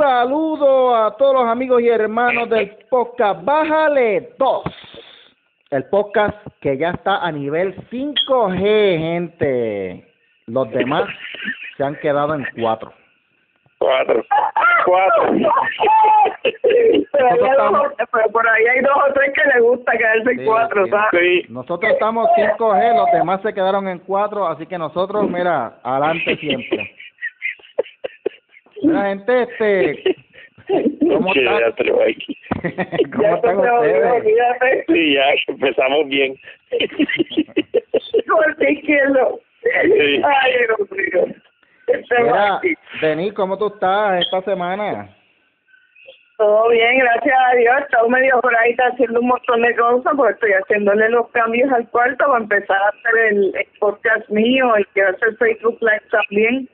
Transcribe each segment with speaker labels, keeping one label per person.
Speaker 1: saludo a todos los amigos y hermanos del podcast Bájale 2. El podcast que ya está a nivel 5G, gente. Los demás se han quedado en 4.
Speaker 2: Cuatro. Cuatro.
Speaker 3: pero, por ahí hay dos o tres que les gusta quedarse en
Speaker 1: Sí,
Speaker 3: cuatro,
Speaker 1: sí.
Speaker 3: ¿sabes?
Speaker 2: Sí.
Speaker 1: Nosotros estamos 5G, los demás se quedaron en 4, así que nosotros, mira, adelante siempre. Mira, gente, este, ¿cómo
Speaker 2: Sí, ya
Speaker 1: están?
Speaker 2: te lo voy aquí.
Speaker 1: ¿Cómo
Speaker 3: Ya
Speaker 1: están ustedes?
Speaker 3: olvídate.
Speaker 2: Sí, ya empezamos bien.
Speaker 3: El izquierdo.
Speaker 2: Sí.
Speaker 3: Ay, Dios mío. Este
Speaker 1: Mira. Denis, ¿cómo tú estás esta semana?
Speaker 3: Todo bien, gracias a Dios. He estado medio por ahí haciendo un montón de cosas porque estoy haciéndole los cambios al cuarto para empezar a hacer el, el podcast mío, el que va a hacer Facebook Live también.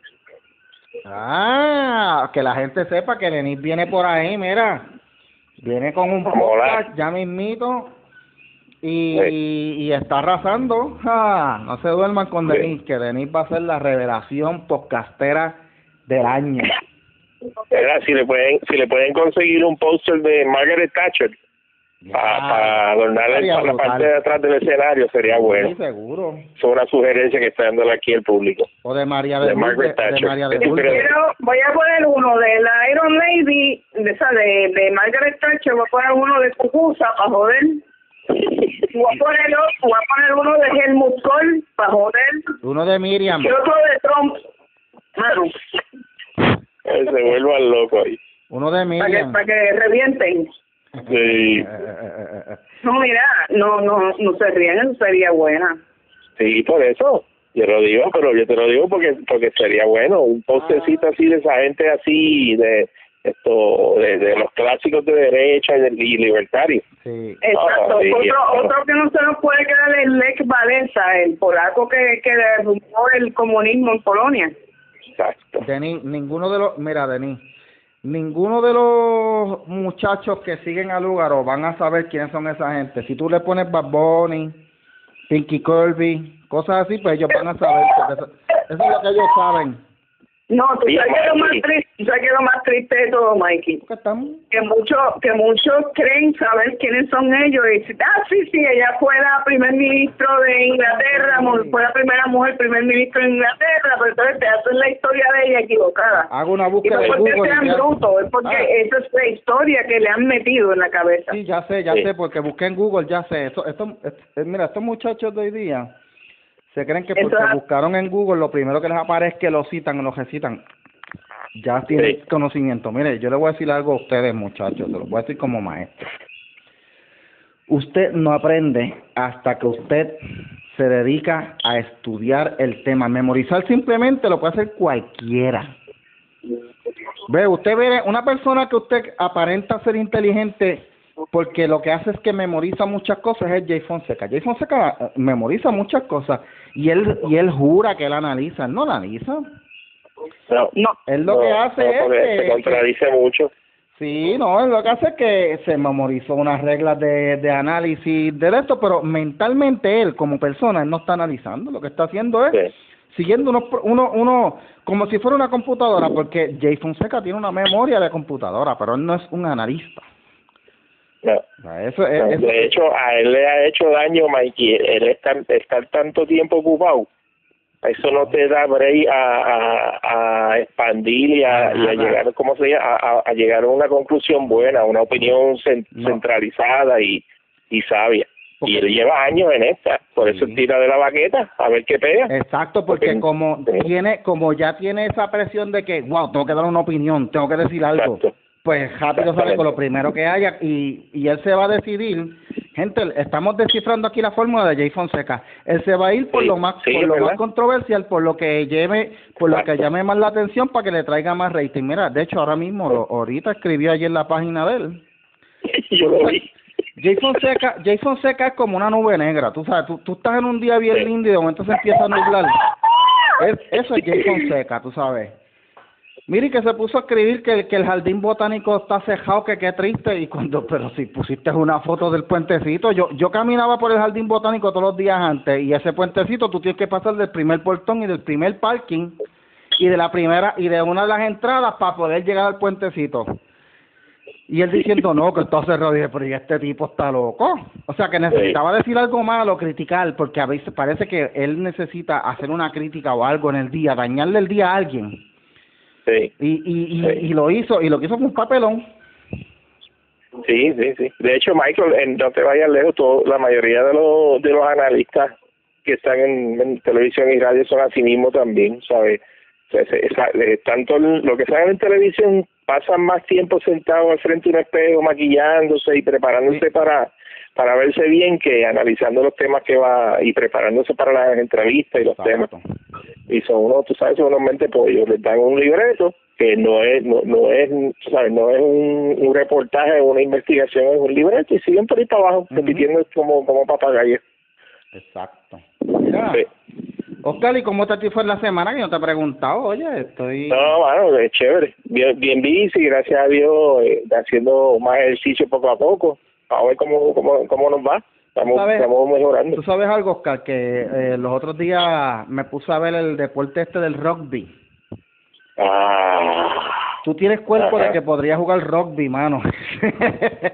Speaker 1: Ah, que la gente sepa que Denis viene por ahí, mira. Viene con un podcast ya mismito y, y, está arrasando. Ah, no se duerman con
Speaker 2: Sí.
Speaker 1: Denis, que Denis va a ser la revelación podcastera del año.
Speaker 2: Mira, si le pueden si le pueden conseguir un póster de Margaret Thatcher para adornar el-
Speaker 1: Sería
Speaker 2: la
Speaker 1: brutal.
Speaker 2: parte de atrás del escenario sería
Speaker 1: Sí,
Speaker 2: bueno.
Speaker 1: seguro.
Speaker 2: Es una sugerencia que está dándole aquí el público.
Speaker 1: O de María de,
Speaker 2: De Margaret
Speaker 1: de
Speaker 2: Thatcher.
Speaker 1: María de Lourdes.
Speaker 2: creo-
Speaker 3: Pero voy a poner uno de la Iron Lady, de esa de, de Margaret Thatcher, voy a poner uno de Cucusa para joder. Voy a poner, voy a poner uno de Helmut Kohl para joder.
Speaker 1: Uno de Miriam.
Speaker 3: Y otro de Trump. Claro,
Speaker 2: Eh, Se vuelvan locos ahí.
Speaker 1: Uno de
Speaker 3: para que,
Speaker 1: Miriam.
Speaker 3: para que revienten.
Speaker 2: Sí.
Speaker 3: No, mira, no, no, no se ríen, eso sería buena.
Speaker 2: Sí, por eso. Yo lo digo, pero yo te lo digo porque porque sería bueno un postecito así de esa gente así de esto de, de los clásicos de derecha y, de- y libertarios.
Speaker 1: Sí.
Speaker 3: Exacto.
Speaker 2: Ah, sí,
Speaker 3: otro, otro que no se nos puede quedar es Lech Walesa, el polaco que, que derrumbó el comunismo en Polonia.
Speaker 2: Exacto.
Speaker 1: Denis, ninguno de los, mira, Denis, ninguno de los muchachos que siguen a Lugaro van a saber quiénes son esa gente. Si tú le pones Bad Bunny, Pinky Kirby, cosas así, pues ellos van a saber. Eso es lo que ellos saben.
Speaker 3: No, tú sabes que lo más triste, sabes que lo más triste de todo, Mikey, que muchos que muchos creen saber quiénes son ellos y dicen, ah, sí, sí, ella fue la primer ministro de Inglaterra, fue la primera mujer primer ministro de Inglaterra, pero entonces te hacen la historia de ella equivocada.
Speaker 1: hago una
Speaker 3: Y
Speaker 1: búsqueda
Speaker 3: no
Speaker 1: de
Speaker 3: porque
Speaker 1: Google. y
Speaker 3: sean brutos, es porque
Speaker 1: Ah.
Speaker 3: esa es la historia que le han metido en la cabeza.
Speaker 1: Sí, ya sé, ya
Speaker 2: Sí.
Speaker 1: sé, porque busqué en Google, ya sé. Esto, esto, eh, mira, estos muchachos de hoy día se creen que porque buscaron en Google, lo primero que les aparece es que lo citan o lo recitan. Ya tienen
Speaker 2: Sí.
Speaker 1: conocimiento. Mire, yo le voy a decir algo a ustedes, muchachos, se lo voy a decir como maestro. Usted no aprende hasta que usted se dedica a estudiar el tema. Memorizar simplemente lo puede hacer cualquiera. Ve, usted ve una persona que usted aparenta ser inteligente porque lo que hace es que memoriza muchas cosas es Jay Fonseca. Jay Fonseca eh, memoriza muchas cosas y él y él jura que él analiza, él no analiza.
Speaker 2: No,
Speaker 3: No,
Speaker 1: Él lo que hace
Speaker 2: no,
Speaker 1: es
Speaker 2: se contradice mucho.
Speaker 1: sí, no, él lo que hace es que se memorizó unas reglas de, de análisis de esto, pero mentalmente él como persona él no está analizando, lo que está haciendo es
Speaker 2: Sí.
Speaker 1: siguiendo uno, uno, uno, como si fuera una computadora, porque Jay Fonseca tiene una memoria de computadora, pero él no es un analista.
Speaker 2: No.
Speaker 1: Sea, Eso, es-
Speaker 2: No,
Speaker 1: eso-
Speaker 2: de hecho, a él le ha hecho daño, Mikey, el estar, estar tanto tiempo ocupado. Eso no te da break a, a, a expandir y a, y a
Speaker 1: Nada.
Speaker 2: llegar, ¿cómo se llama? A, llegar a una conclusión buena, una opinión
Speaker 1: No.
Speaker 2: centralizada y, y sabia.
Speaker 1: Porque-
Speaker 2: Y él lleva años en esta, por eso
Speaker 1: Sí.
Speaker 2: él tira de la baqueta a ver qué pega.
Speaker 1: Exacto, porque
Speaker 2: Porque-
Speaker 1: como
Speaker 2: sí.
Speaker 1: tiene, como ya tiene esa presión de que, wow, tengo que dar una opinión, tengo que decir algo,
Speaker 2: Exacto.
Speaker 1: Pues rápido sale
Speaker 2: Exactamente.
Speaker 1: con lo primero que haya y, y él se va a decidir. Gente, estamos descifrando aquí la fórmula de Jay Fonseca. Él se va a ir por
Speaker 2: Sí,
Speaker 1: lo más,
Speaker 2: sí,
Speaker 1: por lo
Speaker 2: verdad.
Speaker 1: más controversial, por lo que lleve, por lo que llame más la atención para que le traiga más rating. Mira, de hecho ahora mismo, lo- ahorita escribió ayer en la página de él.
Speaker 2: Yo lo vi.
Speaker 1: Jay Fonseca, Jay Fonseca es como una nube negra, tú sabes, tú, tú estás en un día bien lindo y de momento se empieza a nublar. Es, eso es Jay Fonseca, tú sabes. Mire que se puso a escribir que, el- que el jardín botánico está cejado, que qué triste, y cuando, pero si pusiste una foto del puentecito, yo, yo caminaba por el jardín botánico todos los días antes, y ese puentecito tú tienes que pasar del primer portón y del primer parking, y de la primera y de una de las entradas para poder llegar al puentecito. Y él diciendo, no, que está cerrado. Dije, pero ¿y este tipo está loco? O sea, que necesitaba decir algo malo, criticar, porque a veces parece que él necesita hacer una crítica o algo en el día, dañarle el día a alguien.
Speaker 2: Sí.
Speaker 1: Y, y, y, y lo hizo, y lo que hizo fue un papelón.
Speaker 2: Sí, sí, sí. De hecho, Michael, en, no te vayas lejos, todo, la mayoría de los, de los analistas que están en, en televisión y radio son así mismo también, ¿sabes? O sea, eh, tanto lo que salen en televisión pasan más tiempo sentados al frente de un espejo maquillándose y preparándose
Speaker 1: Sí.
Speaker 2: para para verse bien que analizando los temas que va y preparándose para las entrevistas y los temas
Speaker 1: Exacto.
Speaker 2: y son unos tú sabes son unos mente pollos les dan un libreto que no es no, no es tú sabes no es un, un reportaje una investigación es un libreto y siguen por ahí para abajo
Speaker 1: Ujú.
Speaker 2: repitiendo como como papagayos
Speaker 1: Exacto. Mira,
Speaker 2: Sí.
Speaker 1: Oscar, ¿y cómo te fue la semana? Que no te he preguntado. Oye, estoy...
Speaker 2: No, bueno, es chévere. Bien, bien bici, gracias a Dios, eh, haciendo más ejercicio poco a poco. A ver cómo, cómo, cómo nos va. Estamos,
Speaker 1: ¿Sabes?
Speaker 2: estamos mejorando.
Speaker 1: Tú sabes algo, Oscar, que eh, los otros días me puse a ver el deporte este del rugby.
Speaker 2: Ah,
Speaker 1: Tú tienes cuerpo
Speaker 2: Ajá.
Speaker 1: de que podrías jugar rugby, mano.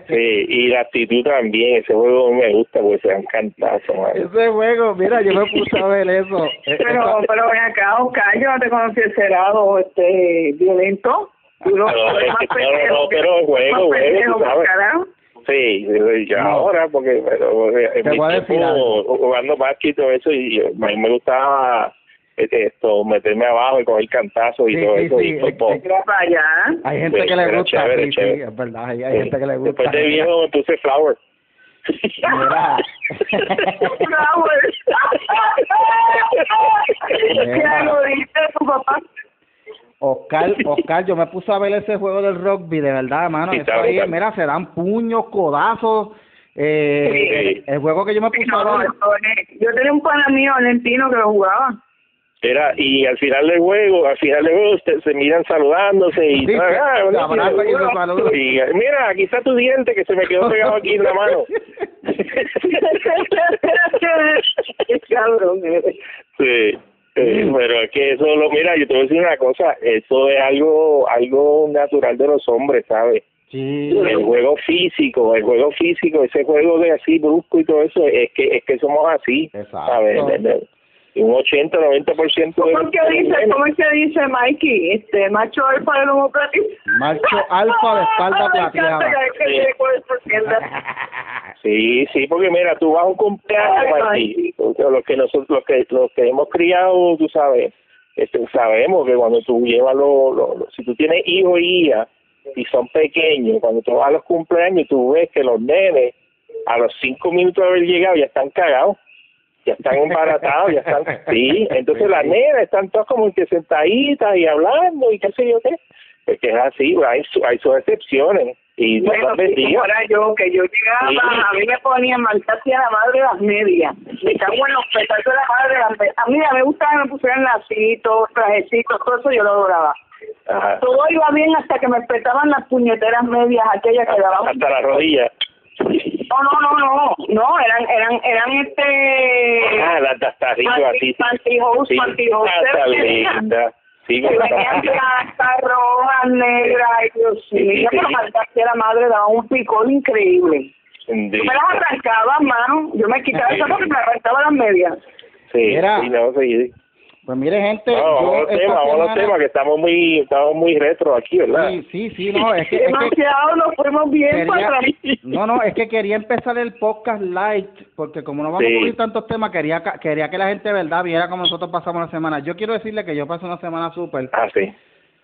Speaker 2: sí, y la actitud también. Ese juego me gusta porque se dan cantazos, mano.
Speaker 1: Ese juego, mira, yo me puse a ver eso.
Speaker 3: Pero, pero ven acá, Oscar, yo no te conocí ese lado este, violento. Tú lo-
Speaker 2: No, es que- no, no, no, pero juego,
Speaker 3: más
Speaker 2: juego,
Speaker 3: pendejo
Speaker 2: tú
Speaker 3: que
Speaker 2: sabes.
Speaker 3: carajo.
Speaker 2: Sí, ya
Speaker 1: No.
Speaker 2: ahora, porque pero, eh, en mi tiempo, jugando básquet y todo eso, y a mí me gustaba este, esto, meterme abajo y coger cantazos y
Speaker 1: Sí,
Speaker 2: todo
Speaker 1: sí,
Speaker 2: eso.
Speaker 1: sí,
Speaker 2: y
Speaker 3: para allá.
Speaker 1: hay gente
Speaker 2: Sí,
Speaker 1: que le gusta,
Speaker 2: chévere,
Speaker 1: sí, sí,
Speaker 2: chévere.
Speaker 1: es verdad, hay, hay gente que le gusta.
Speaker 2: Después de viejo me puse flower.
Speaker 1: Mira.
Speaker 3: ¿Qué lo dice tu papá?
Speaker 1: Oscar, Oscar, yo me puse a ver ese juego del rugby, de verdad, mano.
Speaker 2: Sí,
Speaker 1: Eso
Speaker 2: está
Speaker 1: ahí,
Speaker 2: brutal.
Speaker 1: mira, se dan puños, codazos. Eh,
Speaker 2: Sí.
Speaker 1: el juego que yo me
Speaker 3: Sí,
Speaker 1: puse
Speaker 3: no,
Speaker 1: a ver.
Speaker 3: yo tenía un pana mío argentino que lo jugaba.
Speaker 2: Era, y al final del juego, al final del juego se, se miran saludándose y,
Speaker 1: Sí,
Speaker 2: ah,
Speaker 1: se-
Speaker 2: ah,
Speaker 1: y se saludan.
Speaker 2: y, mira, aquí está tu diente que se me quedó pegado aquí en la mano.
Speaker 3: Qué cabrón eres.
Speaker 2: Sí, eh,
Speaker 1: Mm.
Speaker 2: pero es que eso lo, mira, yo te voy a decir una cosa, eso es algo, algo natural de los hombres, ¿sabes?
Speaker 1: Sí.
Speaker 2: El juego físico, el juego físico, ese juego de así brusco y todo eso, es que es que somos así,
Speaker 1: Exacto.
Speaker 2: ¿sabes? De- de- un 80, 90% de
Speaker 3: ¿Cómo es que dice, cómo es que dice Mikey? Este, macho alfa de lomo.
Speaker 1: Macho alfa de espalda plateada.
Speaker 2: Sí. Sí, porque mira, tú vas a un cumpleaños los que nosotros, los que, los que hemos criado, tú sabes, este, sabemos que cuando tú llevas los, si tú tienes hijos y hijas y son pequeños, cuando tú vas a los cumpleaños, tú ves que los nenes a los cinco minutos de haber llegado ya están cagados, ya están embaratados, ya están, sí, entonces las nenas están todas como que sentaditas y hablando y qué sé yo qué, es que es así, hay, su- hay sus excepciones y
Speaker 3: Bueno, fuera yo, que yo llegaba,
Speaker 2: Sí.
Speaker 3: a mí me ponían marcar hacia la madre las medias. Me cago en los petazos de la madre las medias. A mí me gustaba que me pusieran lacitos, trajecitos, todo eso yo lo adoraba.
Speaker 2: Ajá.
Speaker 3: Todo iba bien hasta que me petaban las puñeteras medias, aquellas que daban.
Speaker 2: hasta la rodilla.
Speaker 3: No, no, no, no, no, eran, eran, eran este...
Speaker 2: Ah, las de hasta arriba, así.
Speaker 3: Pantyhose,
Speaker 2: Sí,
Speaker 3: pantyhose.
Speaker 2: Sí,
Speaker 3: Que blancas, rojas, negras, ay Dios mío, pero hacia la madre daba un picor increíble. Yo me las arrancaba, mano. Yo me quitaba
Speaker 2: Sí.
Speaker 3: eso porque me arrancaba las medias.
Speaker 2: Sí,
Speaker 1: Mira.
Speaker 2: sí, no, sí.
Speaker 1: Pues mire, gente,
Speaker 2: No, vamos a
Speaker 1: yo
Speaker 2: los
Speaker 1: esta
Speaker 2: temas, vamos a los
Speaker 1: semana-
Speaker 2: temas, que estamos muy, estamos muy retro aquí, ¿verdad?
Speaker 1: Sí, sí, sí, no, es que, es que
Speaker 3: Demasiado, nos fuimos bien para atrás.
Speaker 1: no, no, es que quería empezar el podcast light, porque como no vamos
Speaker 2: Sí.
Speaker 1: a cubrir tantos temas, quería quería que la gente verdad viera cómo nosotros pasamos la semana. Yo quiero decirle que yo pasé una semana súper,
Speaker 2: Ah, sí.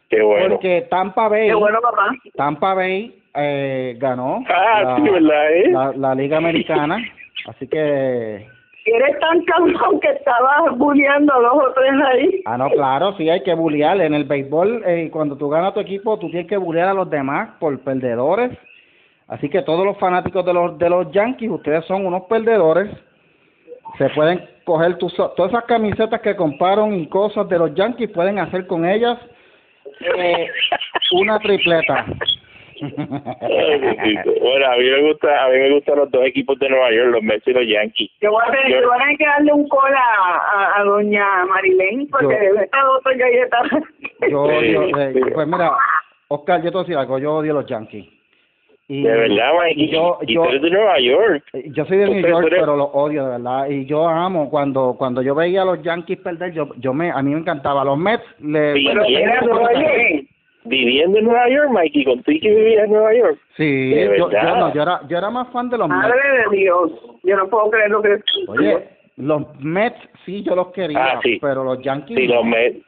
Speaker 2: Qué bueno.
Speaker 1: porque Tampa Bay,
Speaker 3: Qué bueno, papá.
Speaker 1: Tampa Bay eh, ganó
Speaker 2: Ah, sí, ¿verdad, eh?
Speaker 1: la, la Liga Americana, así que,
Speaker 3: Eres tan cabrón que estabas bulleando a dos o ahí.
Speaker 1: ah, no, claro, sí hay que bullear. En el béisbol, eh, cuando tú ganas tu equipo, tú tienes que bullear a los demás por perdedores. Así que todos los fanáticos de los de los Yankees, ustedes son unos perdedores. Se pueden coger tus, todas esas camisetas que compraron y cosas de los Yankees, pueden hacer con ellas eh, una tripleta.
Speaker 2: Bueno, a mí me gusta, a mí me gustan los dos equipos de Nueva York, los Mets y los Yankees.
Speaker 3: Yo voy a tener, yo, voy a tener que darle un cola a, a, doña Marilén porque
Speaker 1: Yo-
Speaker 3: esta otra galleta.
Speaker 1: Yo odio,
Speaker 2: Sí,
Speaker 1: eh,
Speaker 2: sí.
Speaker 1: pues mira, Oscar, yo te voy a decir algo, yo odio los Yankees. Y,
Speaker 2: De verdad, Mike.
Speaker 1: y yo,
Speaker 2: y
Speaker 1: yo,
Speaker 2: tú eres de Nueva York.
Speaker 1: yo soy de New York,
Speaker 2: eres-
Speaker 1: pero los odio de verdad. Y yo amo cuando cuando yo veía a los Yankees perder, yo yo me a mí me encantaba. Los Mets le
Speaker 2: Sí,
Speaker 3: Pero
Speaker 2: Viviendo en Nueva York, Mikey, contigo que vivías en Nueva York.
Speaker 1: Sí, yo, yo no, yo era yo era más fan de los Mets.
Speaker 3: Madre de Dios, yo no puedo creer lo que
Speaker 1: Oye, los Mets sí yo los quería,
Speaker 2: Ah, sí.
Speaker 1: pero los Yankees
Speaker 2: Sí,
Speaker 1: no.
Speaker 2: los Mets,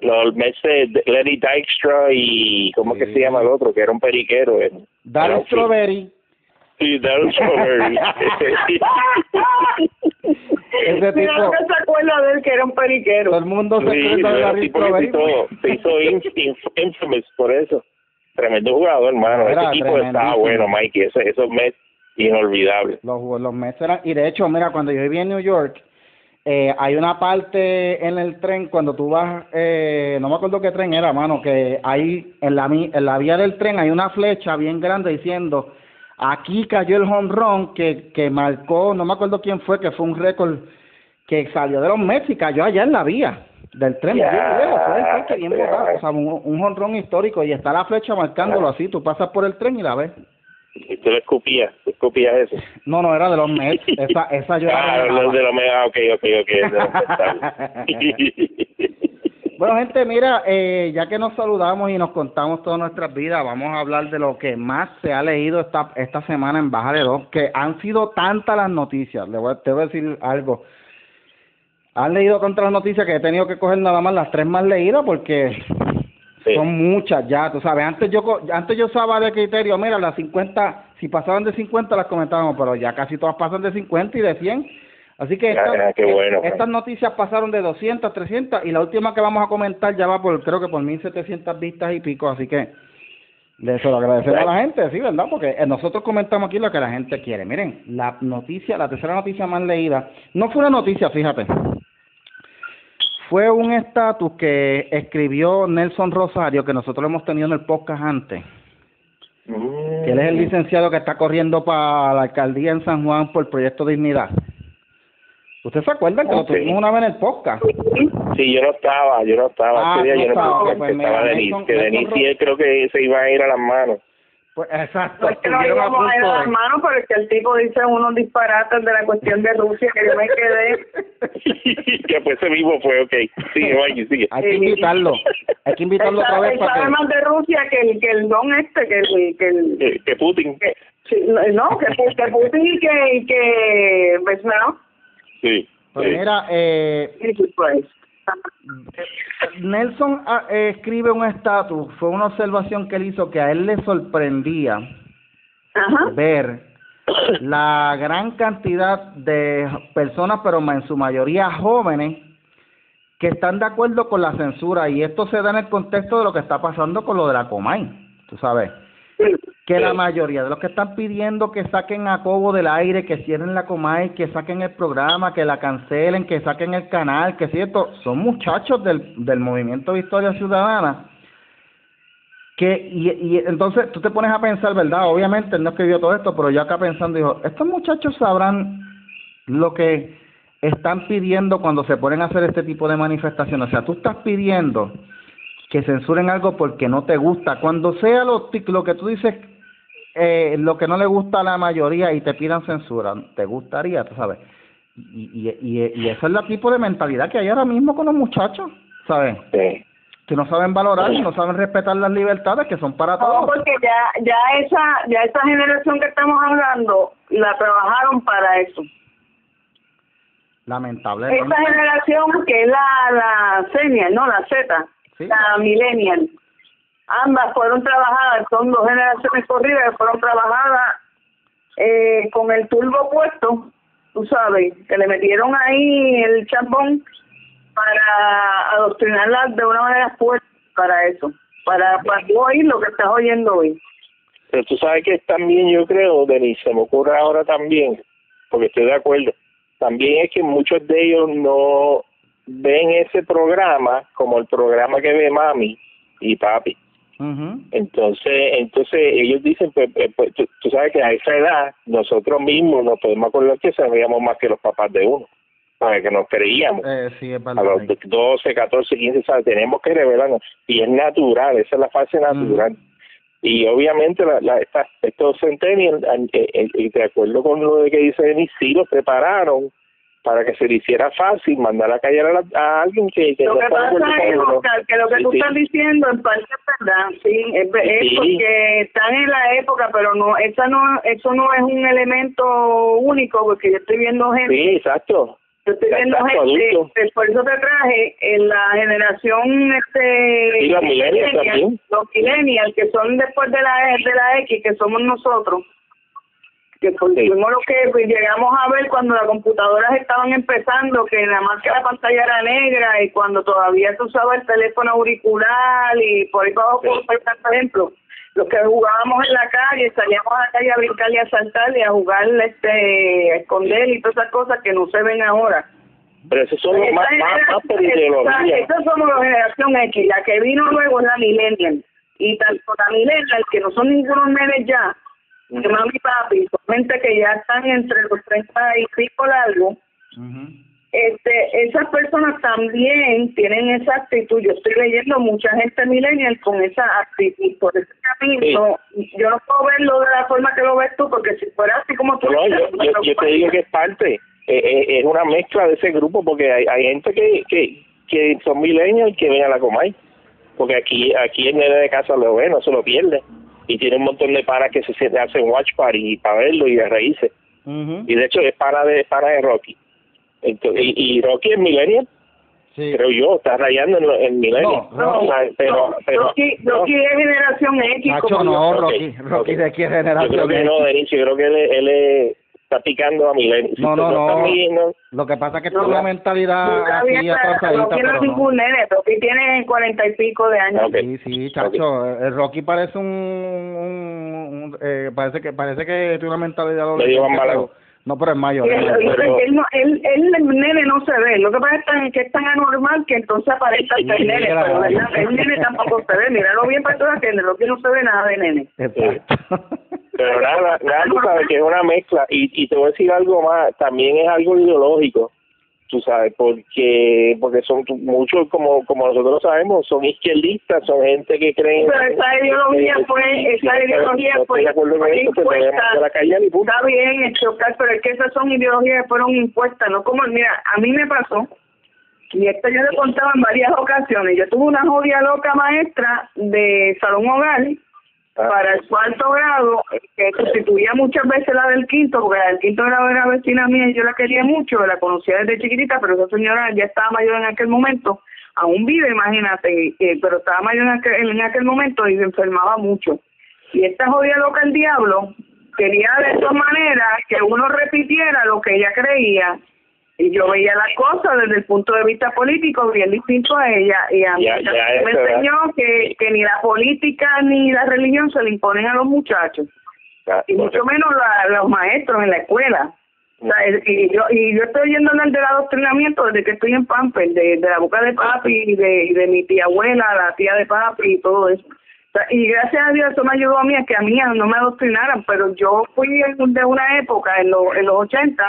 Speaker 2: los Mets de Lenny Dykstra y ¿cómo que
Speaker 1: Sí.
Speaker 2: se llama el otro? Que era un periquero. eh. Sí.
Speaker 1: Strawberry,
Speaker 2: Sí, Darryl Strawberry.
Speaker 1: ese
Speaker 3: Mira
Speaker 1: tipo,
Speaker 3: lo que se acuerda de él que era un periquero.
Speaker 1: todo el mundo se
Speaker 2: sí,
Speaker 1: acuerda de
Speaker 2: tipo que se hizo, se hizo inf- inf- infamous por eso. Tremendo jugador, hermano.
Speaker 1: Era
Speaker 2: Ese equipo estaba bueno, Mikey. Ese, esos Mets inolvidables.
Speaker 1: Los, los Mets eran, y de hecho, mira, cuando yo vivía en New York, eh, hay una parte en el tren cuando tú vas, eh, no me acuerdo qué tren era, mano, que hay en la, mi- en la vía del tren hay una flecha bien grande diciendo, aquí cayó el home run que, que marcó, no me acuerdo quién fue, que fue un récord que salió de los Mets y cayó allá en la vía del tren,
Speaker 2: Ya,
Speaker 1: bien fue el o sea, un, un home run histórico y está la flecha marcándolo así, tú pasas por el tren y la ves.
Speaker 2: Y tú le escupías, tú escupías eso.
Speaker 1: No, no, era de los Mets. Esa, esa yo
Speaker 2: Ah, de los Mets, ah, ok, ok, ok.
Speaker 1: Bueno, gente, mira, eh, ya que nos saludamos y nos contamos todas nuestras vidas, vamos a hablar de lo que más se ha leído esta, esta semana en Baja de Dos, que han sido tantas las noticias. Le voy, a- te voy a decir algo. Han leído tantas las noticias que he tenido que coger nada más las tres más leídas porque
Speaker 2: Sí.
Speaker 1: son muchas ya, tú sabes. Antes yo antes yo usaba de criterio, mira, las 50, si pasaban de 50 las comentábamos, pero ya casi todas pasan de 50 y de 100. Así que estas,
Speaker 2: qué bueno,
Speaker 1: estas noticias pasaron de 200, 300 y la última que vamos a comentar ya va por, creo que por 1700 vistas y pico, así que de eso lo agradecemos a la gente, sí, ¿verdad? Porque eh, nosotros comentamos aquí lo que la gente quiere. Miren, la noticia, la tercera noticia más leída, no fue una noticia, fíjate. Fue un estatus que escribió Nelson Rosario, que nosotros lo hemos tenido en el podcast antes,
Speaker 2: Mm.
Speaker 1: que él es el licenciado que está corriendo para la alcaldía en San Juan por Proyecto Dignidad. ¿Usted se acuerda que lo
Speaker 2: Ok.
Speaker 1: tuvimos una vez en el podcast?
Speaker 2: Sí, yo no estaba, yo no estaba.
Speaker 1: Ah,
Speaker 2: Ese día
Speaker 1: no
Speaker 2: yo no
Speaker 1: estaba,
Speaker 2: estaba,
Speaker 1: pues mira,
Speaker 2: estaba
Speaker 1: Nelson-
Speaker 2: Denise, que
Speaker 1: Nelson
Speaker 2: Denise y él creo que se iban a ir a las manos.
Speaker 1: Pues exacto,
Speaker 3: Pues que nos
Speaker 1: estuvieron a
Speaker 3: íbamos a ir a las manos, pero es que el tipo dice unos disparates de la cuestión de Rusia que yo me quedé.
Speaker 2: que pues ese mismo fue, ok. Sigue, sigue.
Speaker 1: Hay que invitarlo, hay que invitarlo
Speaker 3: Él
Speaker 1: otra
Speaker 3: sabe,
Speaker 1: vez
Speaker 3: él
Speaker 1: para
Speaker 3: sabe
Speaker 1: que...
Speaker 3: más de Rusia que el, que el don este, que el... Que el
Speaker 2: Que, que Putin.
Speaker 3: que- sí, no, que, que Putin y que... Y que pues, no,
Speaker 2: Sí.
Speaker 1: Pues
Speaker 2: sí.
Speaker 1: mira, eh,
Speaker 3: Christ.
Speaker 1: Nelson ah, eh, escribe un estatus, fue una observación que él hizo que a él le sorprendía
Speaker 3: Ajá.
Speaker 1: ver la gran cantidad de personas, pero en su mayoría jóvenes, que están de acuerdo con la censura y esto se da en el contexto de lo que está pasando con lo de la Comay, tú sabes, que la mayoría de los que están pidiendo que saquen a Cobo del aire, que cierren la Comay, que saquen el programa, que la cancelen, que saquen el canal, que cierto, son muchachos del, del movimiento Victoria Ciudadana que y, y entonces tú te pones a pensar, ¿verdad? Obviamente él no escribió todo esto, pero yo acá pensando dijo, estos muchachos sabrán lo que están pidiendo cuando se ponen a hacer este tipo de manifestaciones. O sea, tú estás pidiendo que censuren algo porque no te gusta. Cuando sea lo, lo que tú dices, eh, lo que no le gusta a la mayoría y te pidan censura, ¿te gustaría, tú sabes? Y, y, y, y esa es la tipo de mentalidad que hay ahora mismo con los muchachos, ¿sabes?
Speaker 2: Sí.
Speaker 1: que no saben valorar y no saben respetar las libertades que son para
Speaker 3: No,
Speaker 1: todos.
Speaker 3: porque ya, ya esa, ya esa generación que estamos hablando, la trabajaron para eso.
Speaker 1: Lamentable.
Speaker 3: Esa generación que es la, la senior, no, la Z,
Speaker 1: Sí.
Speaker 3: la millennial, ambas fueron trabajadas, son dos generaciones corridas que fueron trabajadas eh, con el turbo puesto, tú sabes, que le metieron ahí el champón para adoctrinarlas de una manera fuerte para eso, para, para oír lo que estás oyendo hoy.
Speaker 2: Pero tú sabes que también yo creo, Denise, se me ocurre ahora también, porque estoy de acuerdo, también es que muchos de ellos no ven ese programa como el programa que ve mami y papi. Entonces, entonces ellos dicen, pues, pues, pues tú, sabes que a esa edad nosotros mismos nos podemos acordar que sabíamos más que los papás de uno, para que nos creíamos.
Speaker 1: Eh, sí, es
Speaker 2: a los 12, 14, 15, ¿sabes? tenemos que revelarnos. Y es natural, esa es la fase natural. Y obviamente la, la, estos centennials, eh, eh, de acuerdo con lo que dice Denis, sí los prepararon para que se le hiciera fácil mandar a callar a, alguien que,
Speaker 3: que lo que pasa es Oscar, que lo que tú estás diciendo en parte es verdad sí es, porque están en la época pero no esa no eso no es un elemento único porque yo estoy viendo gente
Speaker 2: sí exacto.
Speaker 3: yo estoy viendo gente por eso te traje en la generación este
Speaker 2: y los millennials también.
Speaker 3: los millennials que son después de la de la X que somos nosotros que fuimos lo que llegamos a ver cuando las computadoras estaban empezando, que nada más que la pantalla era negra y cuando todavía se usaba el teléfono auricular y por ahí para abajo, por ejemplo, los que jugábamos en la calle, salíamos a la calle a brincar y a saltar y a jugar, este, a esconder y todas esas cosas que no se ven ahora.
Speaker 2: Pero esos son los más, más, más por ideología.
Speaker 3: Estos somos la generación X, la que vino luego es la millennial. Y tanto la millennial, que no son ningunos nenes ya, de mami y papi, gente que ya están entre los treinta y pico largos, este, esas personas también tienen esa actitud. Yo estoy leyendo mucha gente millennial con esa actitud. Por eso camino, yo no puedo verlo de la forma que lo ves tú, porque si fuera así como tú...
Speaker 2: No, yo, yo, te digo que es parte, eh, eh, es una mezcla de ese grupo, porque hay, hay gente que, que, que son millennials y que ven a la Comay. Porque aquí aquí el nene de casa lo ve, no se lo pierde y tiene un montón de panas que se hacen watch party para verlo y de reírse. Y de hecho es para de para de Rocky. Entonces, y, Rocky es millennial. Sí. Creo yo, está rayando en, en millennial.
Speaker 3: No, no, pero, pero, Rocky, Rocky es generación X.
Speaker 1: Macho, no, Rocky, Rocky de qué generación
Speaker 2: Yo creo que no, Denis, yo creo que él, él es está picando a Milenio.
Speaker 1: No, no, no. Lo que pasa es que tiene una mentalidad
Speaker 3: aquí atrasadita. No tiene ningún nene, Rocky tiene cuarenta y pico de años.
Speaker 1: Sí, sí, chacho. El Rocky parece un, un, eh, parece que parece que tiene una mentalidad. No, pero es mayor.
Speaker 3: Él, él, no, él, él, el nene no se ve. Lo que pasa es que es tan anormal que entonces aparece el nene. Pero el nene tampoco se ve. Míralo bien para todas que el Rocky no se ve nada de nene.
Speaker 2: Pero nada, nada, tú sabes que es una mezcla. Y, y te voy a decir algo más. También es algo ideológico tú sabes, porque porque son muchos, como como nosotros sabemos, son izquierdistas, son gente que creen...
Speaker 3: Pero esa ideología fue, esa ideología fue, impuesta. Está bien, chocar, pero es que esas son ideologías que fueron impuestas, no como, mira, a mí me pasó, y esto yo le contaba en varias ocasiones, yo tuve una jodida loca maestra de salón hogar, para el cuarto grado, que sustituía muchas veces la del quinto, porque la del quinto grado era vecina mía y yo la quería mucho, la conocía desde chiquitita, pero esa señora ya estaba mayor en aquel momento, aún vive, imagínate, pero estaba mayor en aquel, en aquel momento y se enfermaba mucho. Y esta jodida loca el diablo quería de esta manera que uno repitiera lo que ella creía y yo veía las cosas desde el punto de vista político bien distinto a ella. Y a mí me enseñó que, que ni la política ni la religión se le imponen a los muchachos. Y mucho menos los maestros en la escuela. Y yo y yo estoy yendo el del adoctrinamiento desde que estoy en Pamper de, de la boca de papi y de, y de mi tía abuela la tía de papi y todo eso. Y gracias a Dios eso me ayudó a mí a que a mí no me adoctrinaran pero yo fui de una época en, los en los 80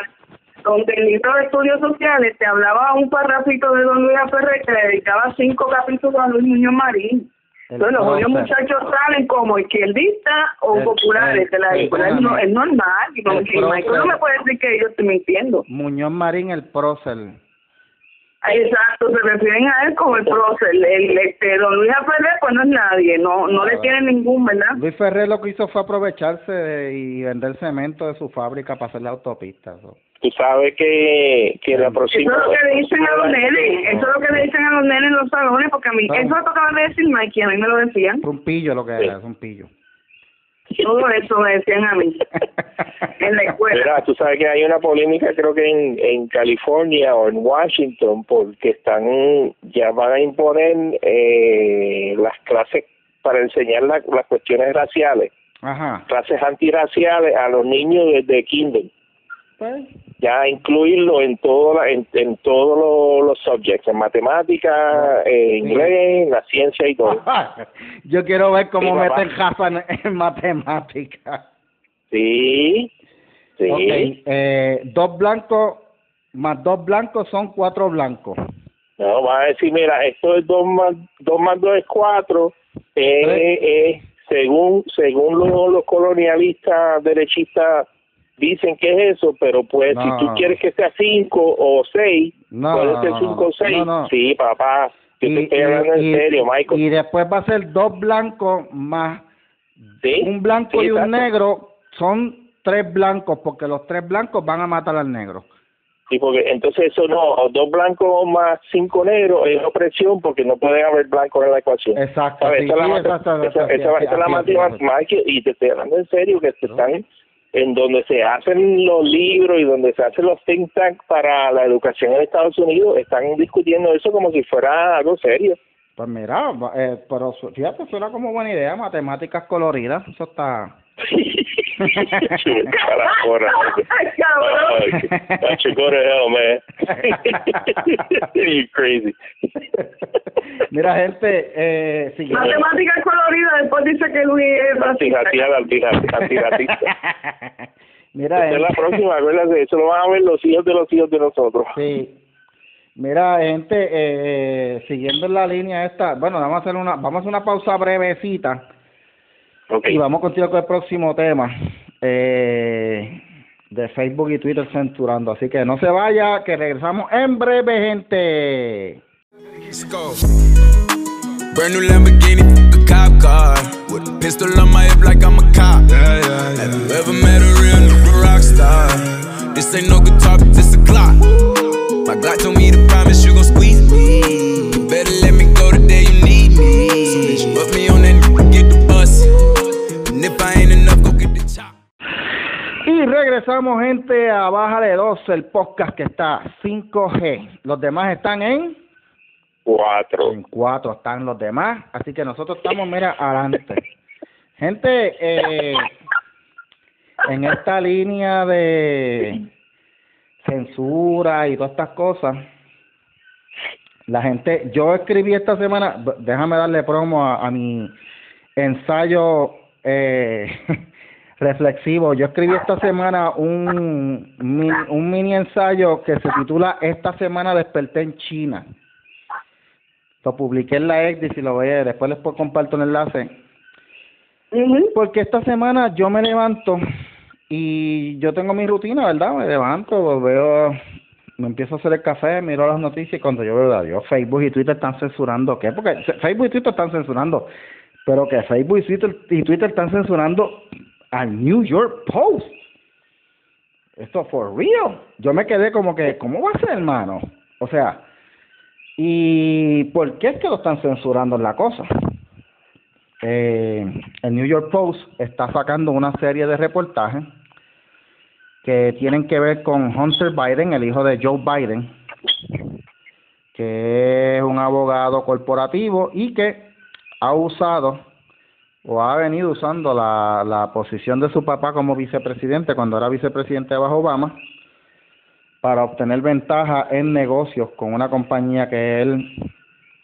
Speaker 3: donde el libro de estudios sociales te hablaba un parrafito de don Luis Ferrer que le dedicaba cinco capítulos a Luis Muñoz Marín. Entonces los muchachos salen como izquierdistas o populares de la escuela, es, normal. Y no, no me puede decir que yo estoy mintiendo.
Speaker 1: Muñoz Marín, el prócer.
Speaker 3: Exacto, se refieren a él como el prócer. El, este, don Luis Ferrer, pues no es nadie, no no le tiene ningún, ¿verdad?
Speaker 1: Luis Ferrer lo que hizo fue aprovecharse y vender cemento de su fábrica para hacer la autopista
Speaker 2: tú sabes que, que la próxima...
Speaker 3: Eso es lo que le dicen a los nenes, eso es lo que le dicen a los nenes en los salones, porque a mí, eso lo tocaba de decir Mikey, a mí me lo decían.
Speaker 1: Un pillo lo que era, es un pillo.
Speaker 3: Todo eso me decían a mí, en la escuela.
Speaker 2: Mira, tú sabes que hay una polémica, creo que en, en California o en Washington, porque están, ya van a imponer eh, las clases para enseñar las cuestiones raciales,
Speaker 1: Ajá.
Speaker 2: clases antirraciales a los niños desde kinder
Speaker 1: Pues,
Speaker 2: ya incluirlo en todo la, en, en todos los, los subjects, en matemáticas, en inglés, en la ciencia y todo.
Speaker 1: Yo quiero ver cómo
Speaker 2: Sí,
Speaker 1: meten en, matemáticas.
Speaker 2: Sí, sí.
Speaker 1: Eh, dos blancos más dos blancos son cuatro blancos.
Speaker 2: No, va a decir, mira, esto es 2 más 2 más 2 es 4, eh, eh, según según los, los colonialistas derechistas dicen que es eso, pero pues
Speaker 1: No.
Speaker 2: si tú quieres que sea 5 o 6,
Speaker 1: No,
Speaker 2: puede ser
Speaker 1: no,
Speaker 2: 5 o 6.
Speaker 1: no, no.
Speaker 2: Sí, papá, yo te estoy hablando en
Speaker 1: y-
Speaker 2: serio, Michael.
Speaker 1: y después va a ser dos blancos más
Speaker 2: ¿Sí?
Speaker 1: un blanco
Speaker 2: Sí,
Speaker 1: y un
Speaker 2: exacto.
Speaker 1: negro. Son tres blancos porque los tres blancos van a matar al negro.
Speaker 2: Sí, porque entonces eso no, dos blancos más cinco negros es opresión porque no puede haber blancos en la ecuación.
Speaker 1: Exacto.
Speaker 2: Esa es la matemática. Mike, y te estoy hablando en serio, que se están en donde se hacen los libros y donde se hacen los think tanks para la educación en Estados Unidos, están discutiendo eso como si fuera algo serio.
Speaker 1: Pues mira, eh, pero fíjate, suena como buena idea, matemáticas coloridas, eso está...
Speaker 2: Man. you crazy.
Speaker 1: Mira, gente, eh, siguiendo...
Speaker 3: Matemáticas coloridas, después dice que Luis es racista.
Speaker 1: Mira,
Speaker 2: Esa es la
Speaker 1: gente,
Speaker 2: próxima, acuérdate, eso lo van a ver los hijos de los hijos de nosotros.
Speaker 1: sí. Mira, gente, eh, siguiendo en la línea esta, bueno, vamos a hacer una, vamos a hacer una pausa brevecita y vamos a continuar con el próximo tema eh, de Facebook y Twitter censurando. Así que no se vaya, que regresamos en breve, gente.
Speaker 4: Let's go. Brand new Lamborghini, a cop car. With a pistol on my hip like I'm a cop. Have you ever met a real nigga rock star? This ain't no guitar, but this a clock. My Glock told me to promise you gon' squeeze me. You better let me go the day you need me. So bitch, put me on that nigga, get the bus. And if I ain't enough, go get the chop.
Speaker 1: Y regresamos, gente, a Bájale 2, el podcast que está 5G. Los demás están en...
Speaker 2: Cuatro.
Speaker 1: En cuatro están los demás, así que nosotros estamos, mira, adelante. Gente, eh, en esta línea de censura y todas estas cosas, la gente, yo escribí esta semana, déjame darle promo a, mi ensayo eh, reflexivo. Yo escribí esta semana un mini ensayo que se titula Esta semana desperté en China. Lo publiqué en la X, si lo ve, después les puedo comparto el enlace. Porque esta semana yo me levanto y yo tengo mi rutina, ¿verdad? Me levanto, veo, me empiezo a hacer el café, miro las noticias y cuando yo veo, adiós, Facebook y Twitter están censurando, ¿qué? Porque Facebook y Twitter están censurando, pero que Facebook y Twitter, y Twitter están censurando al New York Post. Esto for real. Yo me quedé como que, ¿cómo va a ser, hermano? O sea, ¿y por qué es que lo están censurando en la cosa? eh, el New York Post está sacando una serie de reportajes que tienen que ver con Hunter Biden, el hijo de Joe Biden, que es un abogado corporativo y que ha usado o ha venido usando la, posición de su papá como vicepresidente cuando era vicepresidente bajo Obama para obtener ventaja en negocios con una compañía que él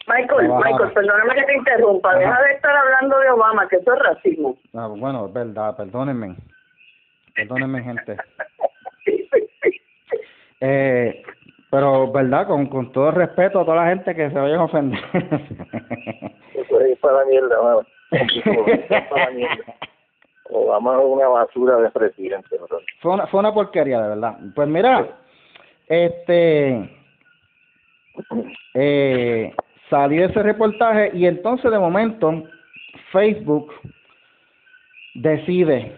Speaker 3: Michael. Michael, perdóname que te interrumpa.
Speaker 1: Ajá.
Speaker 3: Deja de estar hablando de Obama, que eso es racismo.
Speaker 1: Ah, bueno, es verdad, perdónenme. Perdónenme, gente. Eh, pero, ¿verdad? Con, con todo el respeto a toda la gente que se vayan a ofender.
Speaker 2: Eso es para la mierda, mano. Para mierda. Obama es una basura de presidente, bro.
Speaker 1: fue, una, fue una porquería, de verdad. Pues mira, este. Eh, salió ese reportaje y entonces de momento Facebook decide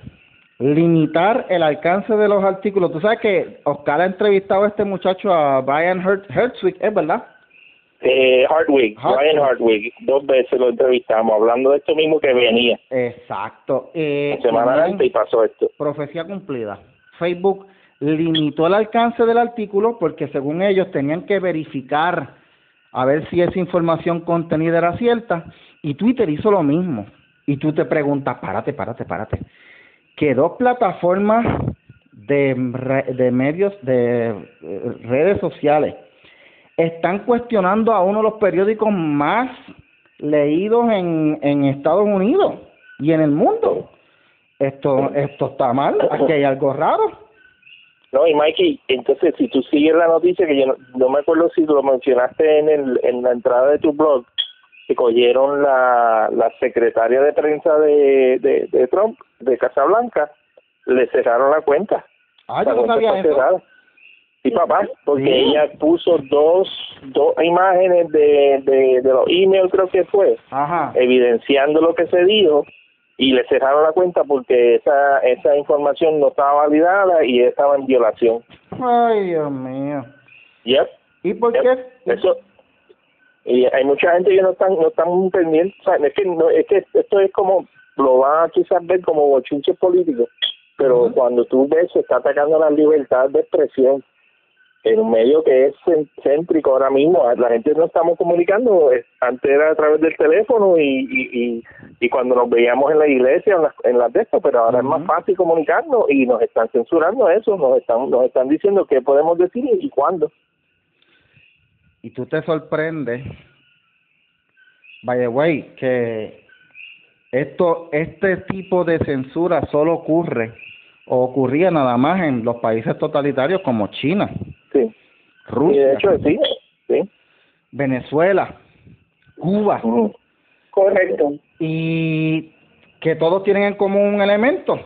Speaker 1: limitar el alcance de los artículos. Tú sabes que Oscar ha entrevistado a este muchacho, a Brian Hert Hertzwig, ¿es verdad?
Speaker 2: Eh, Hardwick. Brian Hardwick, dos veces lo entrevistamos, hablando de esto mismo que venía
Speaker 1: Exacto. Eh,
Speaker 2: la semana antes y pasó esto.
Speaker 1: profecía cumplida. Facebook limitó el alcance del artículo porque según ellos tenían que verificar a ver si esa información contenida era cierta y Twitter hizo lo mismo. Y tú te preguntas, párate, párate, párate. Que dos plataformas de, de medios, de eh, redes sociales, están cuestionando a uno de los periódicos más leídos en, en Estados Unidos y en el mundo. Esto, esto está mal, aquí hay algo raro.
Speaker 2: No, y Mikey, entonces si tú sigues la noticia, que yo no, me acuerdo si lo mencionaste en, el, en la entrada de tu blog, que cogieron la, la secretaria de prensa de, de, de Trump, de Casablanca, le cerraron la cuenta.
Speaker 1: Ah, yo no sabía eso.
Speaker 2: Sí, papá, porque ella puso dos, dos imágenes de, de, de los emails, creo que fue,
Speaker 1: Ajá.
Speaker 2: evidenciando lo que se dijo y le cerraron la cuenta porque esa esa información no estaba validada y estaba en violación.
Speaker 1: Ay, Dios mío.
Speaker 2: Yep.
Speaker 1: ¿Y por
Speaker 2: yep.
Speaker 1: qué?
Speaker 2: Eso y hay mucha gente que no están no están pendientes, o sea, es que no, es que esto es como lo van a quizás ver como bochinche político, pero cuando tú ves se está atacando la libertad de expresión en un medio que es céntrico ahora mismo, la gente no estamos comunicando, antes era a través del teléfono y, y, y, cuando nos veíamos en la iglesia, en las, en las de esto, pero ahora es más fácil comunicarnos y nos están censurando eso, nos están, nos están diciendo qué podemos decir y cuándo.
Speaker 1: Y tú te sorprendes, by the way, que esto, este tipo de censura solo ocurre o ocurría nada más en los países totalitarios como China.
Speaker 2: Sí.
Speaker 1: Rusia.
Speaker 2: Y de hecho, sí, sí.
Speaker 1: Venezuela, Cuba.
Speaker 3: Correcto.
Speaker 1: Y que todos tienen en común un elemento.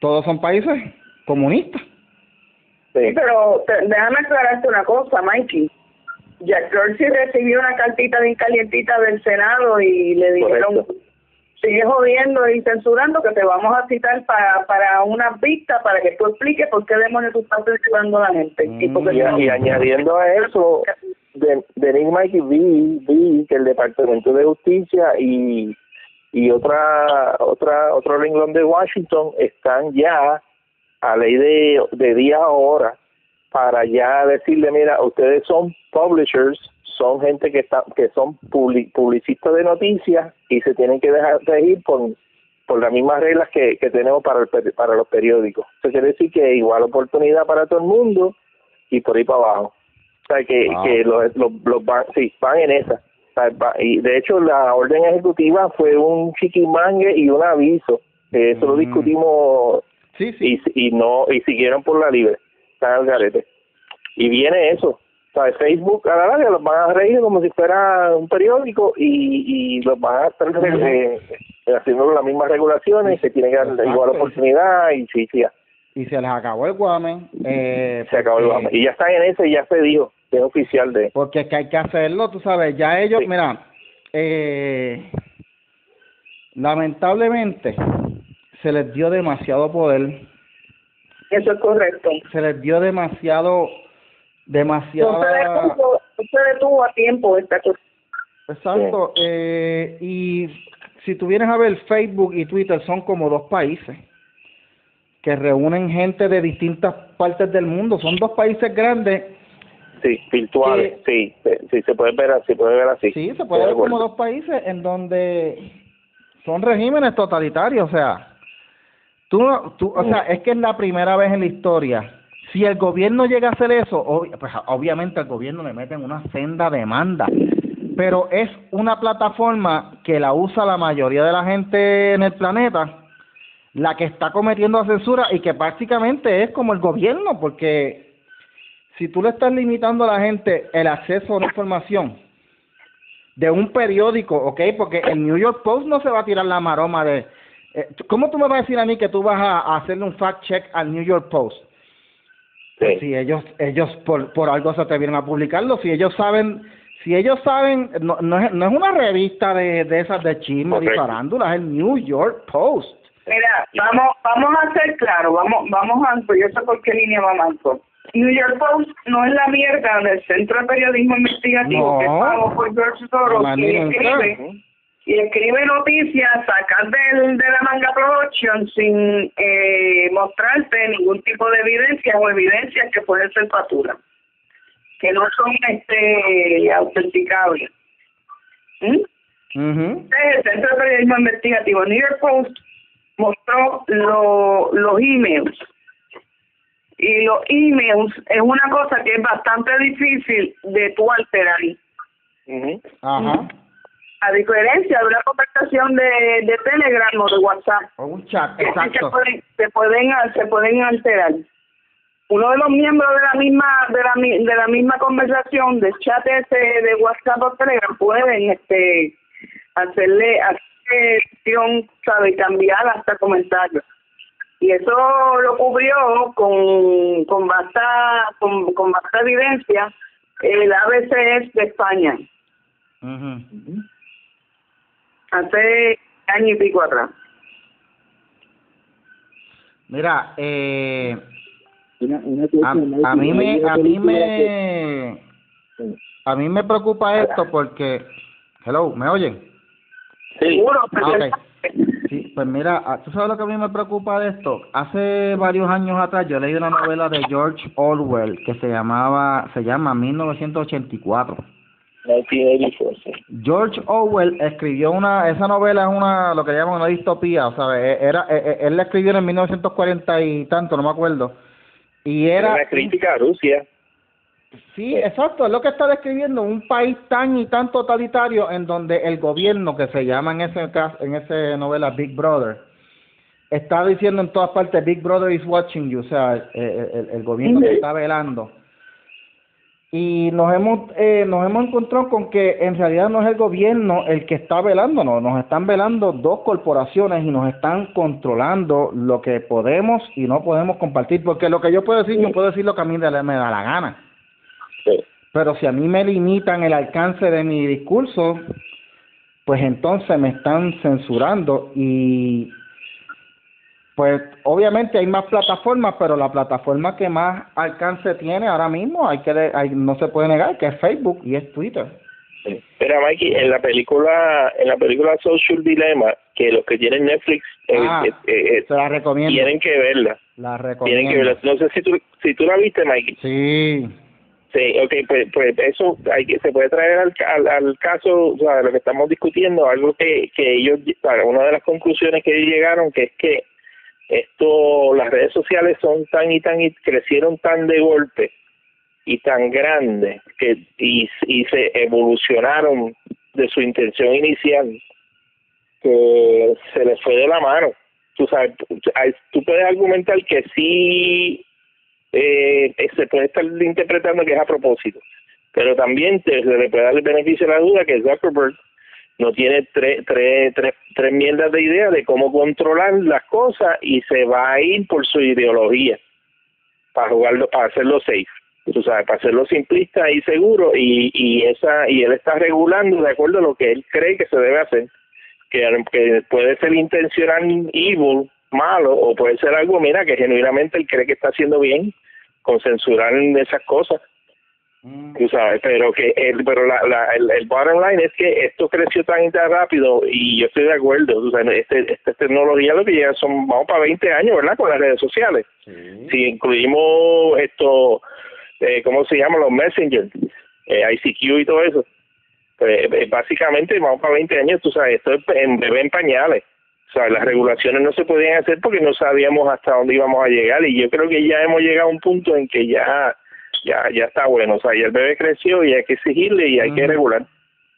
Speaker 1: Todos son países comunistas.
Speaker 3: Sí, pero te, déjame aclararte una cosa, Mikey. Jack Dorsey recibió una cartita bien calientita del Senado y le dijeron,
Speaker 2: Correcto.
Speaker 3: Sigue jodiendo y censurando que te vamos a citar para para una vista para que tú expliques por qué demonios tú estás censurando a la gente. y, porque
Speaker 2: Y,
Speaker 3: no-
Speaker 2: y añadiendo a eso, de, de Nick Mikey vi, vi que el Departamento de Justicia y y otra otra otro renglón de Washington están ya a ley de, de día a hora para ya decirle mira ustedes son publishers son gente que está que son publi- publicistas de noticias y se tienen que dejar regir por por las mismas reglas que, que tenemos para el, para los periódicos eso quiere decir que igual oportunidad para todo el mundo y por ahí para abajo o sea que,
Speaker 1: Wow.
Speaker 2: que los, los, los van, sí, van en esa O sea, va- y de hecho la orden ejecutiva fue un chiquimangue y un aviso eso lo
Speaker 1: Mm.
Speaker 2: discutimos
Speaker 1: Sí, sí.
Speaker 2: y, y no y siguieron por la libre están al garete y viene eso sea, Facebook a la larga los van a reír como si fuera un periódico y, y los van a estar eh, haciendo las mismas regulaciones y se tiene que dar
Speaker 1: Exacto.
Speaker 2: igual oportunidad y sí, sí,
Speaker 1: Y se les acabó el guame. Eh,
Speaker 2: se acabó el
Speaker 1: porque-
Speaker 2: guame. y ya están en ese y ya se dijo que es oficial de
Speaker 1: Porque es que hay que hacerlo, tú sabes, ya ellos,
Speaker 2: Sí.
Speaker 1: mira, eh, lamentablemente se les dio demasiado poder,
Speaker 3: Eso es correcto.
Speaker 1: se les dio demasiado,
Speaker 3: No se
Speaker 1: demasiada,
Speaker 3: detuvo, no se detuvo a tiempo esta cosa.
Speaker 1: exacto, eh, y si tú vienes a ver Facebook y Twitter son como dos países que reúnen gente de distintas partes del mundo, son dos países grandes
Speaker 2: sí virtuales sí sí, sí, se puede ver así se puede ver así
Speaker 1: Sí, se puede
Speaker 2: de
Speaker 1: ver como dos países en donde son regímenes totalitarios, o sea, tú, tú, o sea, es que es la primera vez en la historia. Si el gobierno llega a hacer eso, pues, obviamente al gobierno le meten una senda demanda, pero es una plataforma que la usa la mayoría de la gente en el planeta, la que está cometiendo la censura y que prácticamente es como el gobierno, porque si tú le estás limitando a la gente el acceso a una información, de un periódico, ¿ok? Porque el New York Post no se va a tirar la maroma de... eh, ¿Cómo tú me vas a decir a mí que tú vas a hacerle un fact check al New York Post?
Speaker 2: Sí.
Speaker 1: Si ellos ellos por, por algo se atrevieron a publicarlo, si ellos saben, si ellos saben, no, no, es, no es una revista de, de esas de chisme y
Speaker 2: Correcto.
Speaker 1: farándula, es el New York Post.
Speaker 3: Mira, vamos vamos a ser claros, vamos vamos a, pues yo sé por qué línea va Marco. New York Post no es la mierda del Centro de Periodismo Investigativo
Speaker 1: No.
Speaker 3: que es pago por George Soros y escribe, y escribe noticias, sacar del, de la manga production sin eh, mostrarte ningún tipo de evidencia o evidencias que pueden ser facturas, que no son este autenticables. ¿Mm?
Speaker 1: mhm
Speaker 3: el Centro de Periodismo Investigativo New York Post mostró lo- los emails y los emails es una cosa que es bastante difícil de tú alterar.
Speaker 1: Ajá.
Speaker 3: A diferencia de una conversación de, de Telegram o de WhatsApp.
Speaker 1: O un chat, exacto.
Speaker 3: se pueden, se pueden, se pueden alterar. Uno de los miembros de la misma de la, mi- de la misma conversación del chat ese de WhatsApp o Telegram pueden este hacerle acción, sabe, cambiar hasta comentarios. Y eso lo cubrió con con basta con, con basta evidencia el ABCS de España
Speaker 1: Ujú.
Speaker 3: Hace año y pico atrás.
Speaker 1: Mira, eh,
Speaker 5: Una, una
Speaker 1: a, a mí me a mí me a mí me preocupa esto porque hello me oyen
Speaker 3: Seguro,
Speaker 1: Ah, ok. sí pues mira ah, tú sabes lo que a mí me preocupa de esto hace varios años atrás yo leí una novela de George Orwell que se llamaba se llama 1984
Speaker 2: 1984, sí.
Speaker 1: George Orwell escribió una, esa novela es una, lo que llaman una distopía, o sea, e- era, e- e- él la escribió en el 1940 y tanto, no me acuerdo, y era,
Speaker 2: Una crítica a Rusia.
Speaker 1: sí, exacto, es lo que está describiendo, un país tan y tan totalitario en donde el gobierno, que se llama en ese caso, en esa novela Big Brother, está diciendo en todas partes, Big Brother is watching you, o sea, el, el gobierno te está velando. Y nos hemos eh, nos hemos encontrado con que en realidad no es el gobierno el que está velándonos, nos están velando dos corporaciones y nos están controlando lo que podemos y no podemos compartir, porque lo que yo puedo decir, yo puedo decir lo que a mí me da la gana,
Speaker 2: Sí.
Speaker 1: pero si a mí me limitan el alcance de mi discurso, pues entonces me están censurando y pues obviamente hay más plataformas, pero la plataforma que más alcance tiene ahora mismo, hay que hay, no se puede negar que es Facebook y es Twitter.
Speaker 2: Mira, Mikey, en la película, en la película Social Dilemma, que los que tienen Netflix eh,
Speaker 1: Ah,
Speaker 2: eh, eh,
Speaker 1: Se la recomiendo.
Speaker 2: tienen que verla,
Speaker 1: La
Speaker 2: tienen
Speaker 1: recomiendo.
Speaker 2: que verla. No sé si tú, si tú la viste, Mikey.
Speaker 1: Sí.
Speaker 2: Sí, ok, pues, pues eso hay que se puede traer al, al, al caso, o sea, de lo que estamos discutiendo, algo que, que ellos, para una de las conclusiones que ellos llegaron, que es que esto, las redes sociales son tan y tan y crecieron tan de golpe y tan grandes que y, y se evolucionaron de su intención inicial que se les fue de la mano. Tú sabes, tú puedes argumentar que sí eh, se puede estar interpretando que es a propósito, pero también te, se le puede dar el beneficio de la duda que Zuckerberg no tiene tres, tres, tres, tres mierdas de idea de cómo controlar las cosas y se va a ir por su ideología para jugarlo, para hacerlo safe, tú sabes, para hacerlo simplista y seguro y, y esa y él está regulando de acuerdo a lo que él cree que se debe hacer, que, que puede ser intencional evil, malo, o puede ser algo, mira, que genuinamente él cree que está haciendo bien con censurar esas cosas tú sabes, pero que el, pero la, la, el, el bottom line es que esto creció tan tan rápido y yo estoy de acuerdo, tú sabes, este, esta tecnología lo que llega son, vamos para 20 años, ¿verdad? Con las redes sociales. Si incluimos esto, eh, ¿cómo se llama? Los messengers, eh, ICQ y todo eso. Pues, eh, básicamente vamos para 20 años, tú sabes, esto es en bebé en pañales. O sea, las regulaciones no se podían hacer porque no sabíamos hasta dónde íbamos a llegar y yo creo que ya hemos llegado a un punto en que ya ya ya está bueno, o sea, ya el bebé creció y hay que exigirle y hay que regular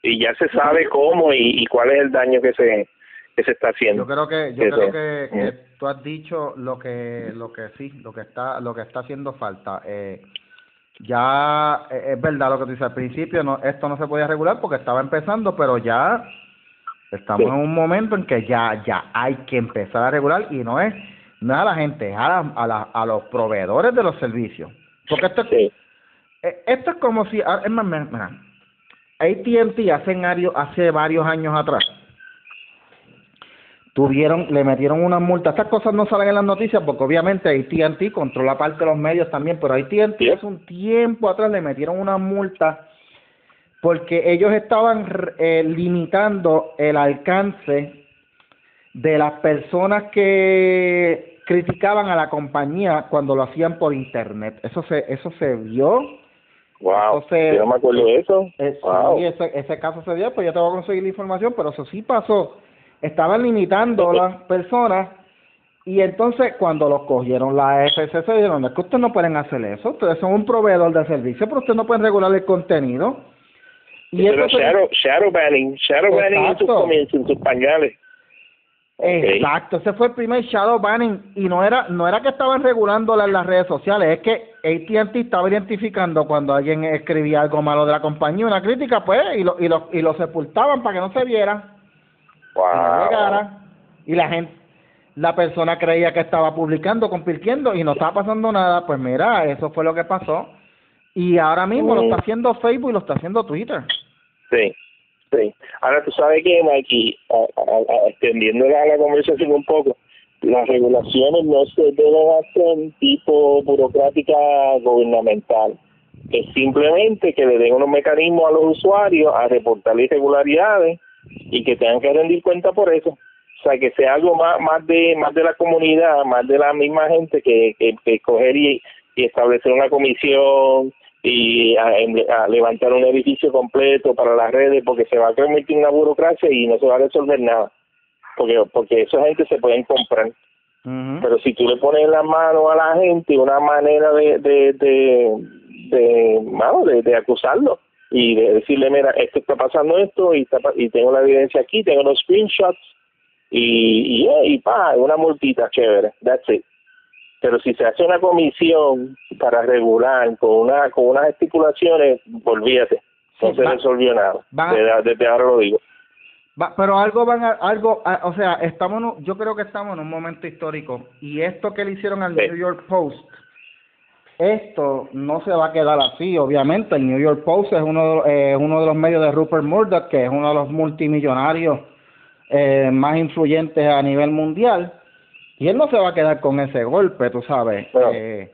Speaker 2: y ya se sabe cómo y, y cuál es el daño que se que se está haciendo.
Speaker 1: Yo creo que yo
Speaker 2: Eso.
Speaker 1: creo que, que
Speaker 2: Mm.
Speaker 1: tú has dicho lo que lo que sí, lo que está lo que está haciendo falta. Eh, ya eh, es verdad lo que tú dices al principio, no esto no se podía regular porque estaba empezando, pero ya estamos
Speaker 2: Sí.
Speaker 1: en un momento en que ya ya hay que empezar a regular y no es no es a la gente, es a, la- a, la- a los proveedores de los servicios. Porque esto es
Speaker 2: Sí.
Speaker 1: Eh, Esto es como si, ah, es más, mira, AT&T hace, hace varios años atrás tuvieron, le metieron una multa. Estas cosas no salen en las noticias porque obviamente AT&T controla parte de los medios también, pero AT&T hace un tiempo atrás le metieron una multa porque ellos estaban eh, limitando el alcance de las personas que criticaban a la compañía cuando lo hacían por internet. Eso se eso se vio
Speaker 2: Wow,
Speaker 1: Entonces,
Speaker 2: yo no me acuerdo de eso. wow.
Speaker 1: sí, ese, ese caso se dio, pues yo te voy a conseguir la información, pero eso sí pasó. Estaban limitando las personas Y entonces cuando los cogieron la FCC dijeron, es que ustedes no pueden hacer eso, ustedes son un proveedor de servicio, pero ustedes no pueden regular el contenido.
Speaker 2: Y pero entonces, shadow, shadow banning, shadow banning en comienzos, en sus pañales.
Speaker 1: Exacto, ese fue el primer shadow banning y no era no era que estaban regulándola en las redes sociales, es que AT&T estaba identificando cuando alguien escribía algo malo de la compañía, una crítica, pues, y lo, y lo, y lo sepultaban para que no se viera. Y, la gente, la persona creía que estaba publicando, compitiendo y no estaba pasando nada. Pues mira, eso fue lo que pasó. Y ahora mismo lo está mm. haciendo Facebook y lo está haciendo Twitter.
Speaker 2: Sí, sí. Ahora tú sabes que, Mikey, extendiendo la, conversación un poco, las regulaciones no se deben hacer tipo burocrática gubernamental. Es simplemente que le den unos mecanismos a los usuarios a reportar irregularidades y que tengan que rendir cuenta por eso. O sea, que sea algo más más de más de la comunidad, más de la misma gente que, que, escoger y, establecer una comisión y a, levantar un edificio completo para las redes porque se va a permitir una burocracia y no se va a resolver nada. Porque porque esa gente se pueden comprar. Pero si tú le pones la mano a la gente una manera de de de de, de, de acusarlo y decirle, mira, esto está pasando esto y, está, y tengo la evidencia aquí, tengo los screenshots y, y, y pa, una multita chévere, that's it. Pero si se hace una comisión para regular con una con unas estipulaciones, olvídate, no se resolvió nada. desde, ahora lo digo.
Speaker 1: pero algo van a, algo, o sea, estamos, yo creo que estamos en un momento histórico y esto que le hicieron al New York Post esto no se va a quedar así, obviamente. El New York Post es uno de, eh, uno de los medios de Rupert Murdoch, que es uno de los multimillonarios eh, más influyentes a nivel mundial. Y él no se va a quedar con ese golpe, tú sabes. Eh,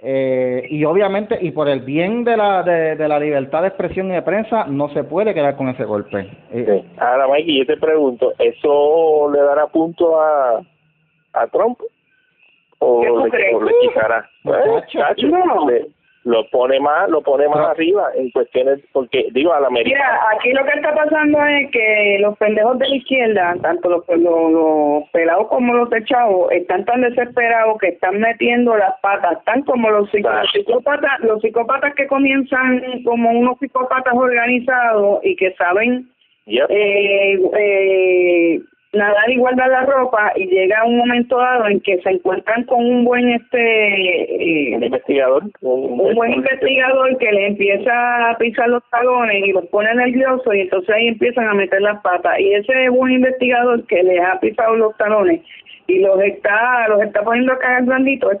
Speaker 1: eh, y obviamente, y por el bien de la, de, de, la libertad de expresión y de prensa, no se puede quedar con ese golpe.
Speaker 2: Sí. Ahora, Mikey, yo te pregunto, ¿eso le dará punto a, a Trump? o le, o le quitará. Eh, lo pone más, lo pone más arriba en cuestiones, porque digo, a la América.
Speaker 3: Mira, aquí lo que está pasando es que los pendejos de la izquierda, tanto los, los, pelados como los echados, están tan desesperados que están metiendo las patas, tan como los, psicópatas, los psicópatas que comienzan como unos psicópatas organizados y que saben eh, eh, nadar y guardar la ropa y llega un momento dado en que se encuentran con un buen este
Speaker 2: eh, investigador
Speaker 3: un, buen investigador que le empieza a pisar los talones y los pone nerviosos y entonces ahí empiezan a meter las patas y ese buen investigador que les ha pisado los talones y los está los está poniendo a cagar blandito es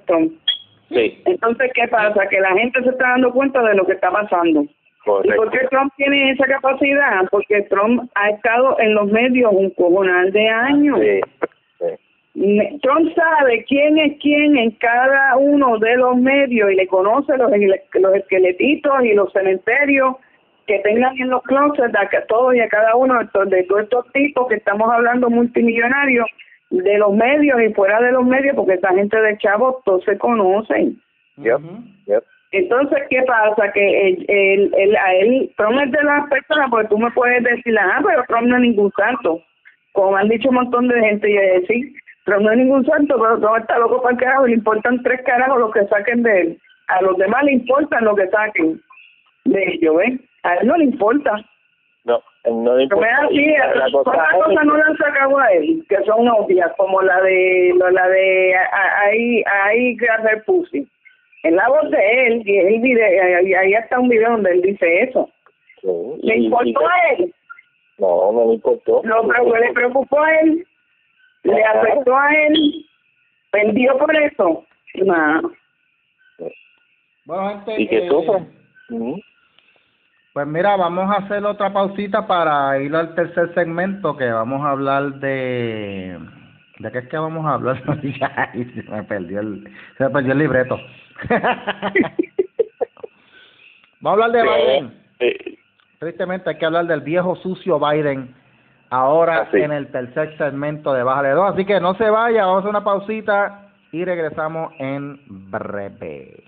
Speaker 2: Sí.
Speaker 3: Entonces, ¿qué pasa? Que la gente se está dando cuenta de lo que está pasando. ¿Y por qué Trump tiene esa capacidad? Porque Trump ha estado en los medios un cojonal de años. Trump sabe quién es quién en cada uno de los medios y le conoce los, los esqueletitos y los cementerios que tengan en los closets a todos y a cada uno de todos estos tipos que estamos hablando multimillonarios de los medios y fuera de los medios porque esa gente de chavos todos se conocen. Entonces, ¿qué pasa? Que el, el, el, a él, Trump es de las personas, porque tú me puedes decir, ah, pero Trump no es ningún santo. Como han dicho un montón de gente, y decir, Trump no es ningún santo, pero Trump está loco para el carajo, le importan tres carajos lo que saquen de él. A los demás le importan lo que saquen de ellos, ¿ves? A él no le importa.
Speaker 2: No, no le importa.
Speaker 3: Pero así, la cosas no le han sacado a él? Que son obvias, como la de, la de, ahí, ahí, pussy en la voz de él, y el video, y ahí está un video donde él dice eso. ¿Le importó a él?
Speaker 2: No, no le importó.
Speaker 3: No, pero le preocupó a él, le afectó a él, vendió por eso. No.
Speaker 1: Bueno, gente,
Speaker 2: ¿Y qué
Speaker 1: eh, Pues mira, vamos a hacer otra pausita para ir al tercer segmento que vamos a hablar de ¿De qué es que vamos a hablar? se me perdió el, se me perdió el libreto. vamos a hablar de Biden. Tristemente hay que hablar del viejo sucio Biden ahora en el tercer segmento de Bájale 2. Así que no se vaya, vamos a hacer una pausita y regresamos en breve.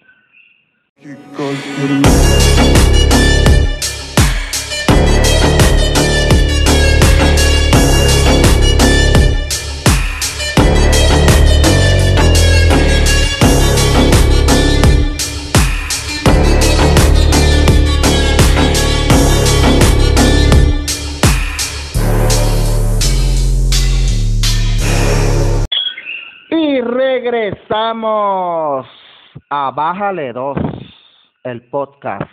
Speaker 1: Y regresamos a Bájale 2, el podcast,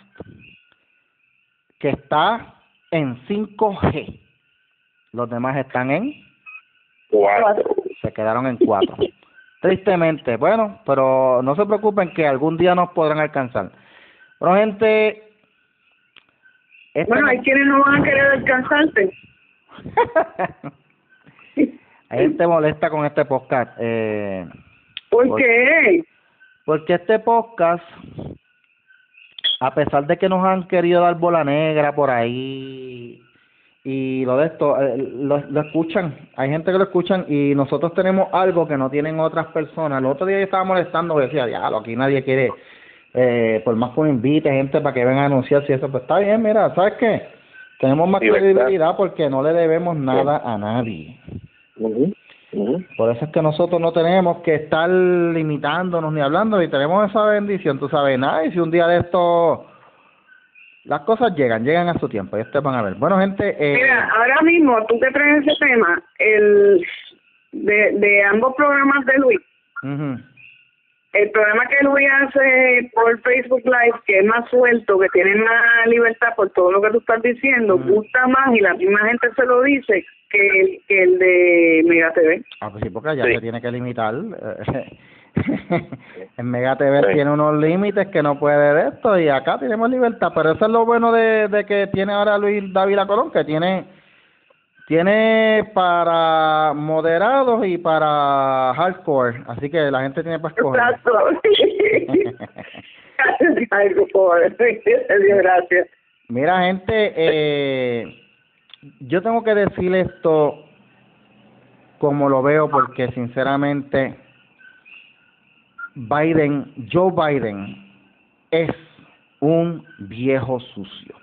Speaker 1: que está en 5G. Los demás están en,
Speaker 2: Cuatro.
Speaker 1: se quedaron en 4. Tristemente, bueno, pero no se preocupen que algún día nos podrán alcanzar. Bueno, gente, este
Speaker 3: Bueno, hay quienes no van a querer alcanzarte.
Speaker 1: Hay gente molesta con este podcast. Eh,
Speaker 3: ¿Por
Speaker 1: Por-
Speaker 3: qué?
Speaker 1: porque este podcast, a pesar de que nos han querido dar bola negra por ahí y lo de esto, eh, lo, lo escuchan. Hay gente que lo escuchan y nosotros tenemos algo que no tienen otras personas. El otro día yo estaba molestando decía, diablo, aquí nadie quiere, eh, por más que invite gente para que vengan a anunciar si eso, pues está bien, mira, ¿sabes qué? Tenemos más credibilidad porque no le debemos nada a nadie. Por eso es que nosotros no tenemos que estar limitándonos ni hablando y tenemos esa bendición, tú sabes, nada, y si un día de esto las cosas llegan, llegan a su tiempo, y ustedes van a ver. Bueno, gente, eh,
Speaker 3: Mira, ahora mismo, tú que traes ese tema, el de, de ambos programas de Luis,
Speaker 1: ujú,
Speaker 3: el programa que Luis hace por Facebook Live, que es más suelto, que tiene más libertad por todo lo que tú estás diciendo,
Speaker 1: Ujú.
Speaker 3: gusta más y la misma gente se lo dice que el, que el de Mega TV.
Speaker 1: ah, pues sí, porque ya
Speaker 2: Sí.
Speaker 1: se tiene que limitar. en Mega TV
Speaker 2: Sí.
Speaker 1: tiene unos límites que no puede de esto y acá tenemos libertad, pero eso es lo bueno de, de que tiene ahora Luis Dávila Colón, que tiene tiene para moderados y para hardcore, así que la gente tiene para escoger.
Speaker 3: Exacto. Dios, gracias.
Speaker 1: Mira, gente, eh, yo tengo que decir esto como lo veo porque sinceramente Biden, Joe Biden es un viejo sucio.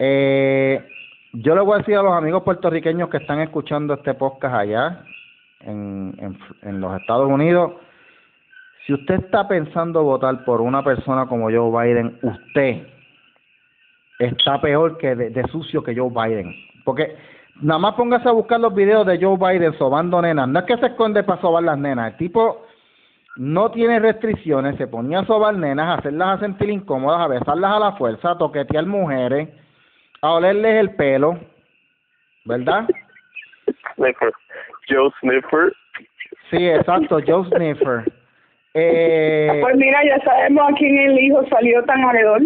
Speaker 1: Eh, yo le voy a decir a los amigos puertorriqueños que están escuchando este podcast allá en, en, los Estados Unidos, si usted está pensando votar por una persona como Joe Biden, usted está peor que de, de sucio que Joe Biden. Porque nada más póngase a buscar los videos de Joe Biden sobando nenas. No es que se esconde para sobar las nenas. El tipo no tiene restricciones. Se ponía a sobar nenas, a hacerlas a sentir incómodas, a besarlas a la fuerza, a toquetear mujeres, a olerles el pelo. ¿Verdad?
Speaker 2: Sniffer. Joe Sniffer.
Speaker 1: Sí, exacto. Joe Sniffer. Eh,
Speaker 3: Pues mira, ya sabemos a quién el hijo salió tan oredor.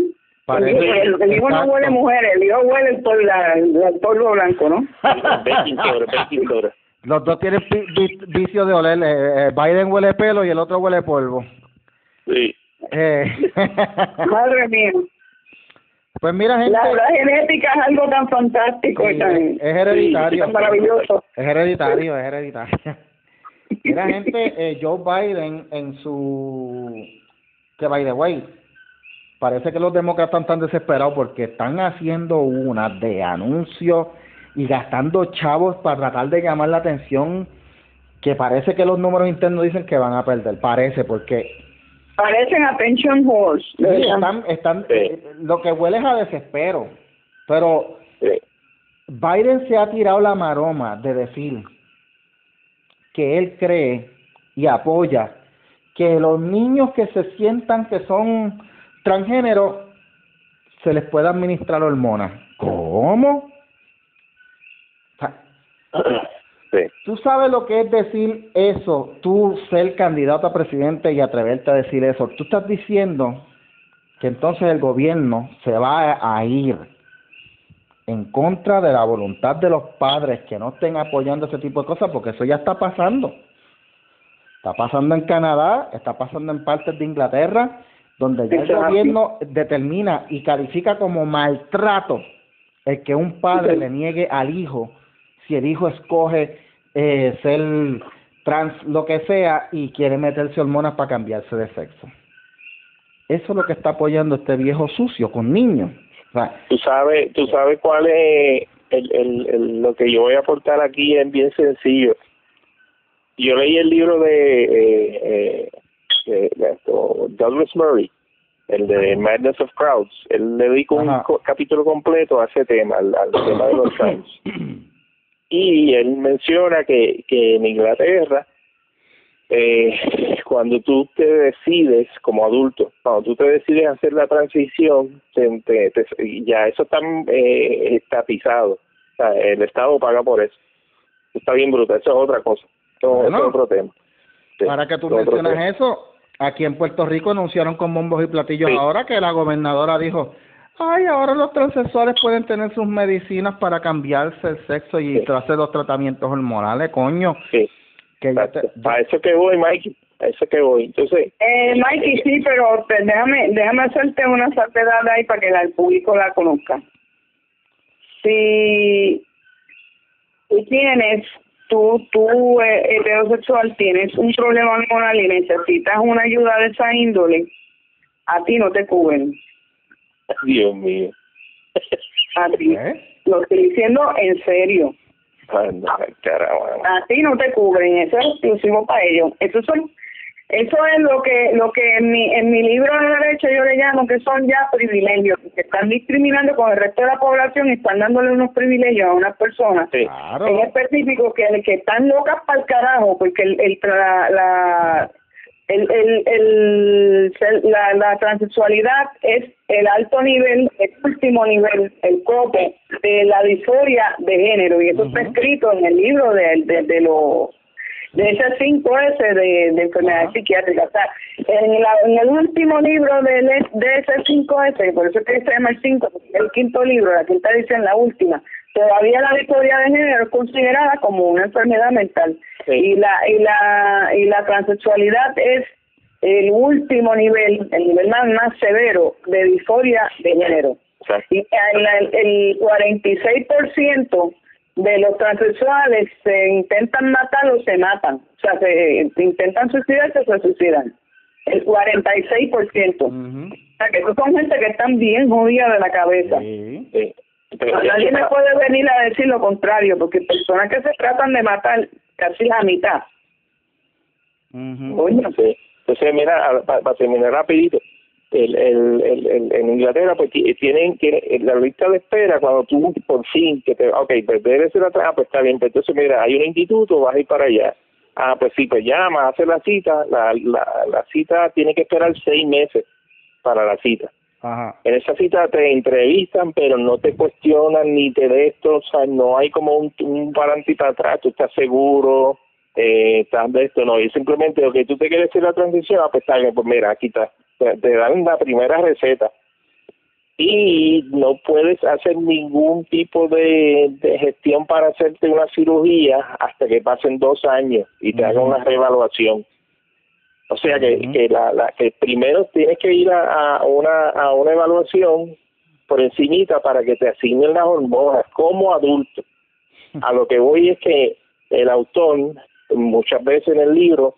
Speaker 1: Parece-
Speaker 3: el, el hijo no huele mujer, el hijo huele el polvo, la, la- el polvo blanco, ¿no?
Speaker 2: Baking soda, baking soda.
Speaker 1: los dos tienen vi- vi- vicio de oler. Eh, eh, Biden huele pelo y el otro huele polvo.
Speaker 2: Sí.
Speaker 1: Eh,
Speaker 3: Madre mía.
Speaker 1: Pues mira, gente.
Speaker 3: La, genética es algo tan fantástico
Speaker 1: Sí,
Speaker 3: y tan,
Speaker 1: es hereditario.
Speaker 3: tan maravilloso.
Speaker 1: Es hereditario, es hereditario. Mira, gente, eh, Joe Biden en su... Que, by the way, parece que los demócratas están tan desesperados porque están haciendo una de anuncios y gastando chavos para tratar de llamar la atención que parece que los números internos dicen que van a perder. Parece, porque
Speaker 3: Parecen attention horse.
Speaker 1: sí, están, están,
Speaker 2: Sí.
Speaker 1: eh, lo que huele es a desespero. Pero
Speaker 2: Sí.
Speaker 1: Biden se ha tirado la maroma de decir que él cree y apoya que los niños que se sientan que son transgéneros se les pueda administrar hormonas. ¿Cómo?
Speaker 2: Sí.
Speaker 1: Tú sabes lo que es decir eso, tú ser candidato a presidente y atreverte a decir eso. Tú estás diciendo que entonces el gobierno se va a ir en contra de la voluntad de los padres que no estén apoyando ese tipo de cosas, porque eso ya está pasando. Está pasando en Canadá, está pasando en partes de Inglaterra, donde ya el gobierno determina y califica como maltrato el que un padre le niegue al hijo si el hijo escoge eh, ser trans, lo que sea, y quiere meterse hormonas para cambiarse de sexo. Eso es lo que está apoyando este viejo sucio con niños. O sea,
Speaker 2: Tú sabes, tú sabes cuál es el, el, el- lo que yo voy a aportar aquí es bien sencillo. Yo leí el libro de, eh, eh, de- de esto, Douglas Murray, el de Madness of Crowds. Él le dedicó un capítulo completo a ese tema, al, al tema de los trans. Y él menciona que, que en Inglaterra eh, cuando tú te decides como adulto, cuando tú te decides hacer la transición, te, te, te, ya eso está eh, estatizado. O sea, el Estado paga por eso. Está bien brutal, eso es otra cosa. Eso,
Speaker 1: Bueno.
Speaker 2: eso es otro tema. Sí,
Speaker 1: Ahora que tú mencionas eso, aquí en Puerto Rico anunciaron con bombos y platillos
Speaker 2: Sí.
Speaker 1: ahora que la gobernadora dijo, ay, ahora los transexuales pueden tener sus medicinas para cambiarse el sexo y
Speaker 2: Sí.
Speaker 1: hacer los tratamientos hormonales, coño.
Speaker 2: Sí,
Speaker 1: Que te-
Speaker 2: A eso que voy, Mikey. A eso que voy. Entonces,
Speaker 3: Eh, Mikey, sí, pero te- déjame, déjame hacerte una salvedad ahí para que la- el público la conozca. Si tú tienes, tú, tú eh, heterosexual, tienes un problema hormonal y necesitas una ayuda de esa índole, a ti no te cubren.
Speaker 2: Dios mío.
Speaker 3: A ti.
Speaker 1: ¿Eh?
Speaker 3: Lo estoy diciendo en serio.
Speaker 2: Anda,
Speaker 3: a ti no te cubren, eso es exclusivo para ellos. Eso son, eso es lo que, lo que en mi, en mi libro de derecho yo le llamo que son ya privilegios, que están discriminando con el resto de la población y están dándole unos privilegios a unas personas.
Speaker 2: Sí.
Speaker 1: Claro.
Speaker 3: En específico que, que están locas para el carajo, porque el, el, la, la, el, el, el, la, la transexualidad es el alto nivel, el último nivel, el cope de la disforia de género, y eso está escrito en el libro de, de, de los de ese 5S de, de enfermedades psiquiátricas. O sea, en, la, en el último libro de, de ese 5S, por eso es que se llama el 5, porque es el quinto libro, la quinta edición, la última, todavía la disforia de género es considerada como una enfermedad mental.
Speaker 2: Sí.
Speaker 3: Y la y la y la transexualidad es el último nivel, el nivel más, más severo de disforia de género.
Speaker 2: Exacto.
Speaker 3: Y el, el, el 46% de los transexuales se intentan matar o se matan. O sea, se, se intentan suicidarse o se suicidan. El 46%. O
Speaker 1: Ujú.
Speaker 3: sea, que son gente que están bien jodidas de la cabeza.
Speaker 1: Sí.
Speaker 2: Sí. Pero
Speaker 3: Nadie me puede venir a decir lo contrario, porque personas que se tratan de matar casi la mitad.
Speaker 2: Sí. Entonces, mira, para terminar rapidito, el, el, el, el- en Inglaterra pues ti- tienen, tienen la lista de espera cuando tú por fin que te ok pues debes ser atrás ah, pues está bien pues entonces mira hay un instituto vas a ir para allá. Ah pues sí pues llama hace la cita la, la, la cita tiene que esperar seis meses para la cita
Speaker 1: Ajá.
Speaker 2: en esa cita te entrevistan, pero no te cuestionan ni te de esto, o sea, no hay como un, un para atrás, tú estás seguro, eh, estás de esto, no, y simplemente, ok, tú te quieres hacer la transición, ah, pues pues mira, aquí está, te, te dan la primera receta y no puedes hacer ningún tipo de, de gestión para hacerte una cirugía hasta que pasen dos años y te hagan una reevaluación. O sea que, que, la, la, que primero tienes que ir a, a una, a una evaluación por encimita para que te asignen las hormonas como adulto. A lo que voy es que el autor, muchas veces en el libro,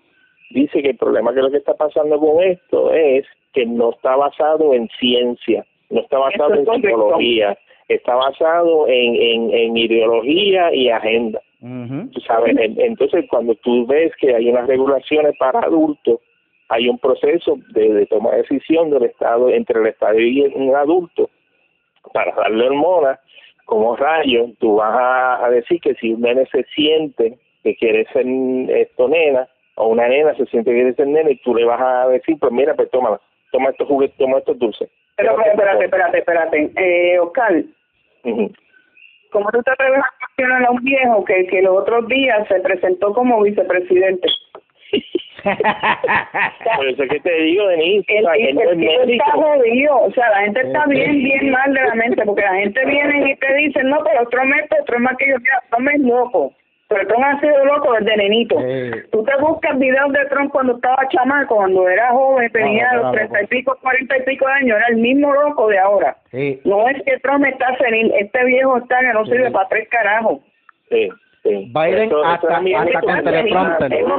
Speaker 2: dice que el problema que lo que está pasando con esto es que no está basado en ciencia, no está basado
Speaker 3: es
Speaker 2: en
Speaker 3: correcto.
Speaker 2: psicología, está basado en, en, en ideología y agenda Tú sabes En- entonces cuando tú ves que hay unas regulaciones para adultos hay un proceso de, de toma de decisión del estado entre el estado y un adulto para darle hormonas como rayos tú vas a, a decir que si un nene se siente que quiere ser esto nena o una nena se siente que quiere ser nena y tú le vas a decir pues mira pues toma toma estos juguetes toma estos dulces
Speaker 3: Pero espérate, espérate, espérate. Eh, Oscar. ¿Cómo tú te atreves a cuestionar a un viejo que, que los otros días se presentó como vicepresidente?
Speaker 2: por eso es que te digo Denise
Speaker 3: El,
Speaker 2: o sea,
Speaker 3: el, el está jodido, o sea, la gente está bien, bien mal de la mente, porque la gente viene y te dice, no, pero Trump es, Trump es más que yo, mira, Trump es loco, pero Trump ha sido loco desde nenito.
Speaker 1: Sí.
Speaker 3: Tú te buscas videos de Trump cuando estaba chamaco, cuando era joven, tenía
Speaker 1: no,
Speaker 3: los treinta y pico, cuarenta y pico de años, era el mismo loco de ahora.
Speaker 1: Sí.
Speaker 3: No es que Trump está senil, este viejo está que no
Speaker 1: Sí.
Speaker 3: sirve para tres carajos.
Speaker 2: Sí, sí.
Speaker 1: Biden
Speaker 2: Eso-
Speaker 1: hasta- hasta con teleprompter.
Speaker 3: Él no,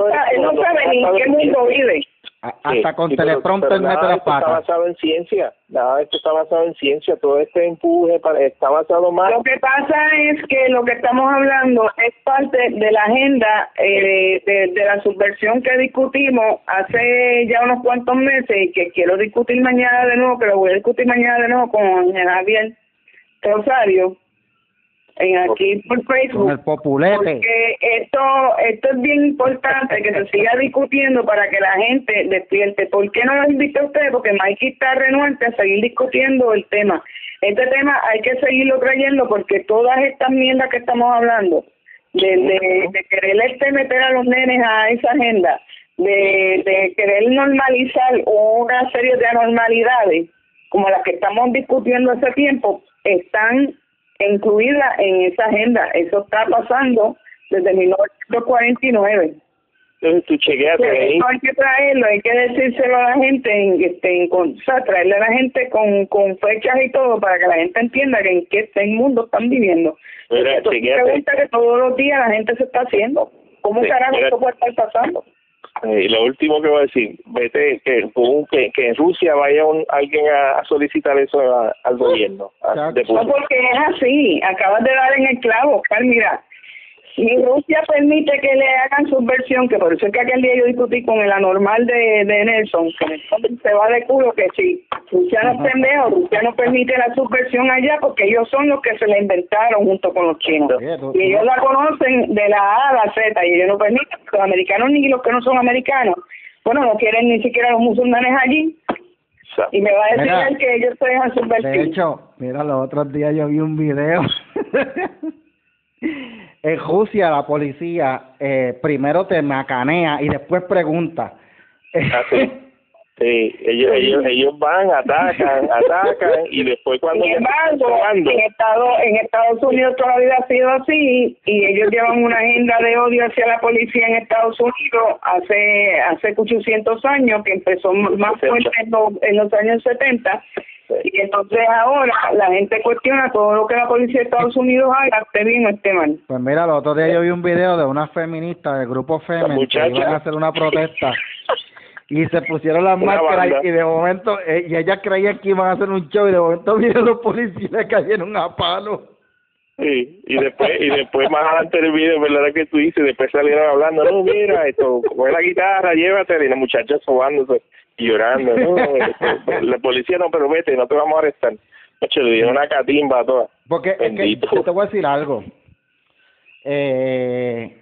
Speaker 3: sabe ni en qué mundo vive.
Speaker 2: Sí,
Speaker 1: hasta con
Speaker 2: sí,
Speaker 1: teleprompter mete las
Speaker 2: está basado en ciencia, nada de esto está basado en ciencia, todo este empuje para- está basado más
Speaker 3: Lo que pasa es que lo que estamos hablando es parte de la agenda eh, de, de la subversión que discutimos hace ya unos cuantos meses y que quiero discutir mañana de nuevo, que lo voy a discutir mañana de nuevo con Javier Rosario, en aquí por
Speaker 1: Con el
Speaker 3: Facebook.
Speaker 1: populete.
Speaker 3: Porque esto, esto es bien importante que se siga discutiendo para que la gente despierte. ¿Por qué no lo invito a ustedes? Porque Mikey está renuente a seguir discutiendo el tema. Este tema hay que seguirlo trayendo porque todas estas mierdas que estamos hablando, de, de, de querer este meter a los nenes a esa agenda, de, de querer normalizar una serie de anormalidades, como las que estamos discutiendo hace tiempo, están incluidas en esa agenda. Eso está pasando desde 1949.
Speaker 2: Entonces tú chequeas ahí.
Speaker 3: Hay que traerlo, hay que decírselo a la gente, en, este, con- o sea, traerle a la gente con, con fechas y todo para que la gente entienda que en qué en mundo están viviendo.
Speaker 2: Mira,
Speaker 3: Esto es una
Speaker 2: chequéate.
Speaker 3: pregunta que todos los días la gente se está haciendo. ¿Cómo
Speaker 2: Sí,
Speaker 3: carajo
Speaker 2: mira.
Speaker 3: esto puede estar pasando?
Speaker 2: Eh, Y lo último que voy a decir, vete que, que, que en Rusia vaya un, alguien a, a solicitar eso a- al gobierno. a- de
Speaker 3: No,
Speaker 2: Putin.
Speaker 3: porque es así. Acabas de dar en el clavo, Oscar. Mira, si Rusia permite que le hagan subversión, que por eso es que aquel día yo discutí con el anormal de, de Nelson, que Nelson se va de culo que si Rusia no es pendejo, Rusia no permite la subversión allá porque ellos son los que se la inventaron junto con los chinos. Y ellos la conocen de la A a la Z y ellos no permiten, los americanos ni los que no son americanos, bueno, no quieren ni siquiera los musulmanes allí. Y me va a decir
Speaker 1: Mira,
Speaker 3: que ellos se dejan subvertir.
Speaker 1: De hecho, mira, los otros días yo vi un video. en Rusia la policía eh, primero te macanea y después pregunta.
Speaker 2: Ah, sí. Ellos, ellos, ellos van, atacan, atacan y después cuando
Speaker 3: Sin embargo, en Estados, en Estados Unidos toda la vida ha sido así y ellos llevan una agenda de odio hacia la policía en Estados Unidos hace hace 800 años que empezó más fuerte en los, en los años 70 y entonces ahora la gente cuestiona todo lo que la policía de Estados Unidos haga, esté bien o esté mal.
Speaker 1: Pues mira, el otro día yo vi un video de una feminista del grupo Femen que iban a hacer una protesta y se pusieron las
Speaker 2: Una
Speaker 1: máscaras
Speaker 2: banda.
Speaker 1: y de momento, eh, y ellas creían que iban a hacer un show y de momento miren los policías le cayeron a palo.
Speaker 2: Sí, y después y después más adelante del video, ¿verdad que tú dices? Después salieron hablando, no, mira, esto, coge la guitarra, llévatela, y la muchacha sobándose llorando, no, la policía no, pero vete, no te vamos a arrestar. Ocho, le dieron una catimba a todas.
Speaker 1: Porque es que yo te voy a decir algo. Eh,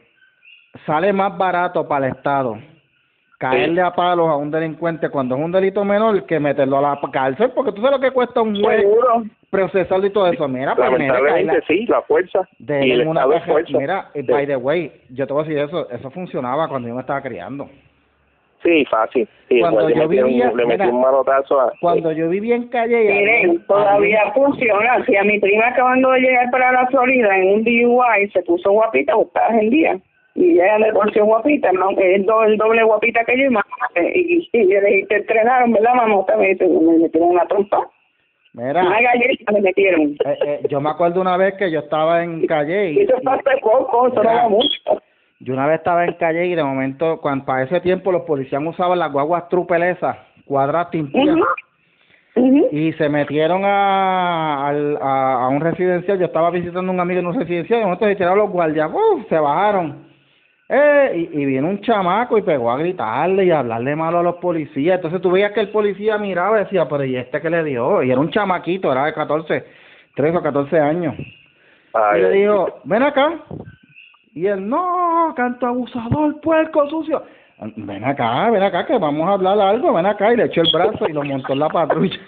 Speaker 1: sale más barato para el Estado caerle a palos a un delincuente cuando es un delito menor que meterlo a la cárcel, porque tú sabes lo que cuesta un juez
Speaker 3: Seguro.
Speaker 1: procesarlo y todo eso. Mira, pues mira,
Speaker 2: sí, la fuerza
Speaker 1: de
Speaker 2: y el
Speaker 1: una
Speaker 2: fuerza.
Speaker 1: Mira,
Speaker 2: Sí.
Speaker 1: by the way, yo te voy a decir eso, eso funcionaba cuando yo me estaba criando.
Speaker 2: Sí, fácil. Sí,
Speaker 1: Cuando
Speaker 2: le
Speaker 1: yo
Speaker 2: metieron-
Speaker 1: vivía-
Speaker 2: le metió
Speaker 1: mira,
Speaker 2: un manotazo a...
Speaker 1: Cuando yo vivía en calle
Speaker 3: Miren, todavía funciona. Si a mi prima acabando de llegar para la Florida en un DUI se puso guapita, buscabas el día. Y ella le torció guapita, ¿no? es do- el doble guapita que yo, y, mamá, y, y yo le dije, te entrenaron, ¿verdad, mamá? Me, dice, me metieron una trompa.
Speaker 1: Mira,
Speaker 3: Una galleta me metieron.
Speaker 1: eh, eh, yo me acuerdo una vez que yo estaba en calle
Speaker 3: Y
Speaker 1: y,
Speaker 3: eso fue hace poco, eso no mucho.
Speaker 1: Yo una vez estaba en calle y de momento, cuando para ese tiempo los policías usaban las guaguas trupelesas, cuadras timpias, y se metieron a, a, a un residencial. Yo estaba visitando a un amigo en un residencial, y de momento se tiraron los guardias, ¡uf! se bajaron. Eh, y, y vino un chamaco y pegó a gritarle y a hablarle malo a los policías. Entonces tú veías que el policía miraba y decía, pero ¿y este qué le dio? Y era un chamaquito, era de 14, 13 o 14 años.
Speaker 2: Ay,
Speaker 1: Y le dijo, ven acá. Y él, no, canto abusador, puerco, sucio. Ven acá, ven acá, que vamos a hablar algo, ven acá. Y le echó el brazo y lo montó en la patrulla.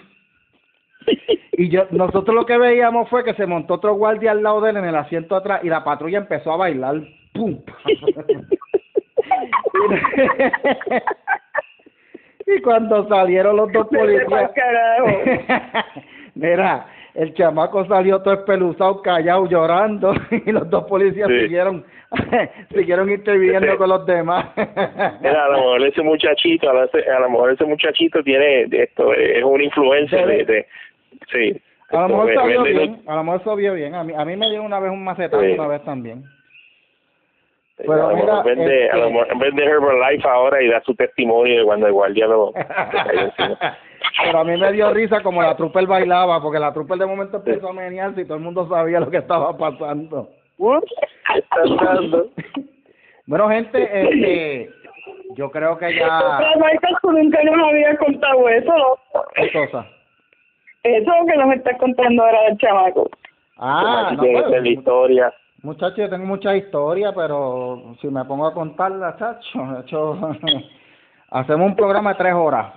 Speaker 1: Y yo, nosotros lo que veíamos fue que se montó otro guardia al lado de él en el asiento atrás y la patrulla empezó a bailar. ¡Pum! y cuando salieron los dos policías. Mira, el chamaco salió todo espeluzado, callado, llorando, y los dos policías
Speaker 2: Sí.
Speaker 1: siguieron siguieron interviniendo con los demás.
Speaker 2: Mira, a lo mejor ese muchachito, a lo, a lo mejor ese muchachito tiene esto, es un influencer de, de sí.
Speaker 1: A lo mejor
Speaker 2: vende-
Speaker 1: bien, a lo mejor bien. A mí, a mí me dio una vez un macetazo,
Speaker 2: Sí.
Speaker 1: una vez también.
Speaker 2: a
Speaker 1: Pero
Speaker 2: lo
Speaker 1: mira,
Speaker 2: mejor vende, a lo
Speaker 1: este-
Speaker 2: mejor vende Herbalife ahora y da su testimonio de cuando el guardia lo le cayó encima.
Speaker 1: Pero a mí me dio risa como la trooper bailaba, porque la trooper de momento empezó a menearse y todo el mundo sabía lo que estaba pasando. Bueno, gente, este, yo creo que ya...
Speaker 3: Pero Michael, tú nunca nos había contado eso, ¿no?
Speaker 1: ¿Qué cosa?
Speaker 3: Eso que nos estás contando ahora del chamaco.
Speaker 1: Ah, no, pues,
Speaker 2: ser la historia.
Speaker 1: Muchachos, yo tengo muchas historias, pero si me pongo a contarlas, chacho, hecho, hacemos un programa de tres horas.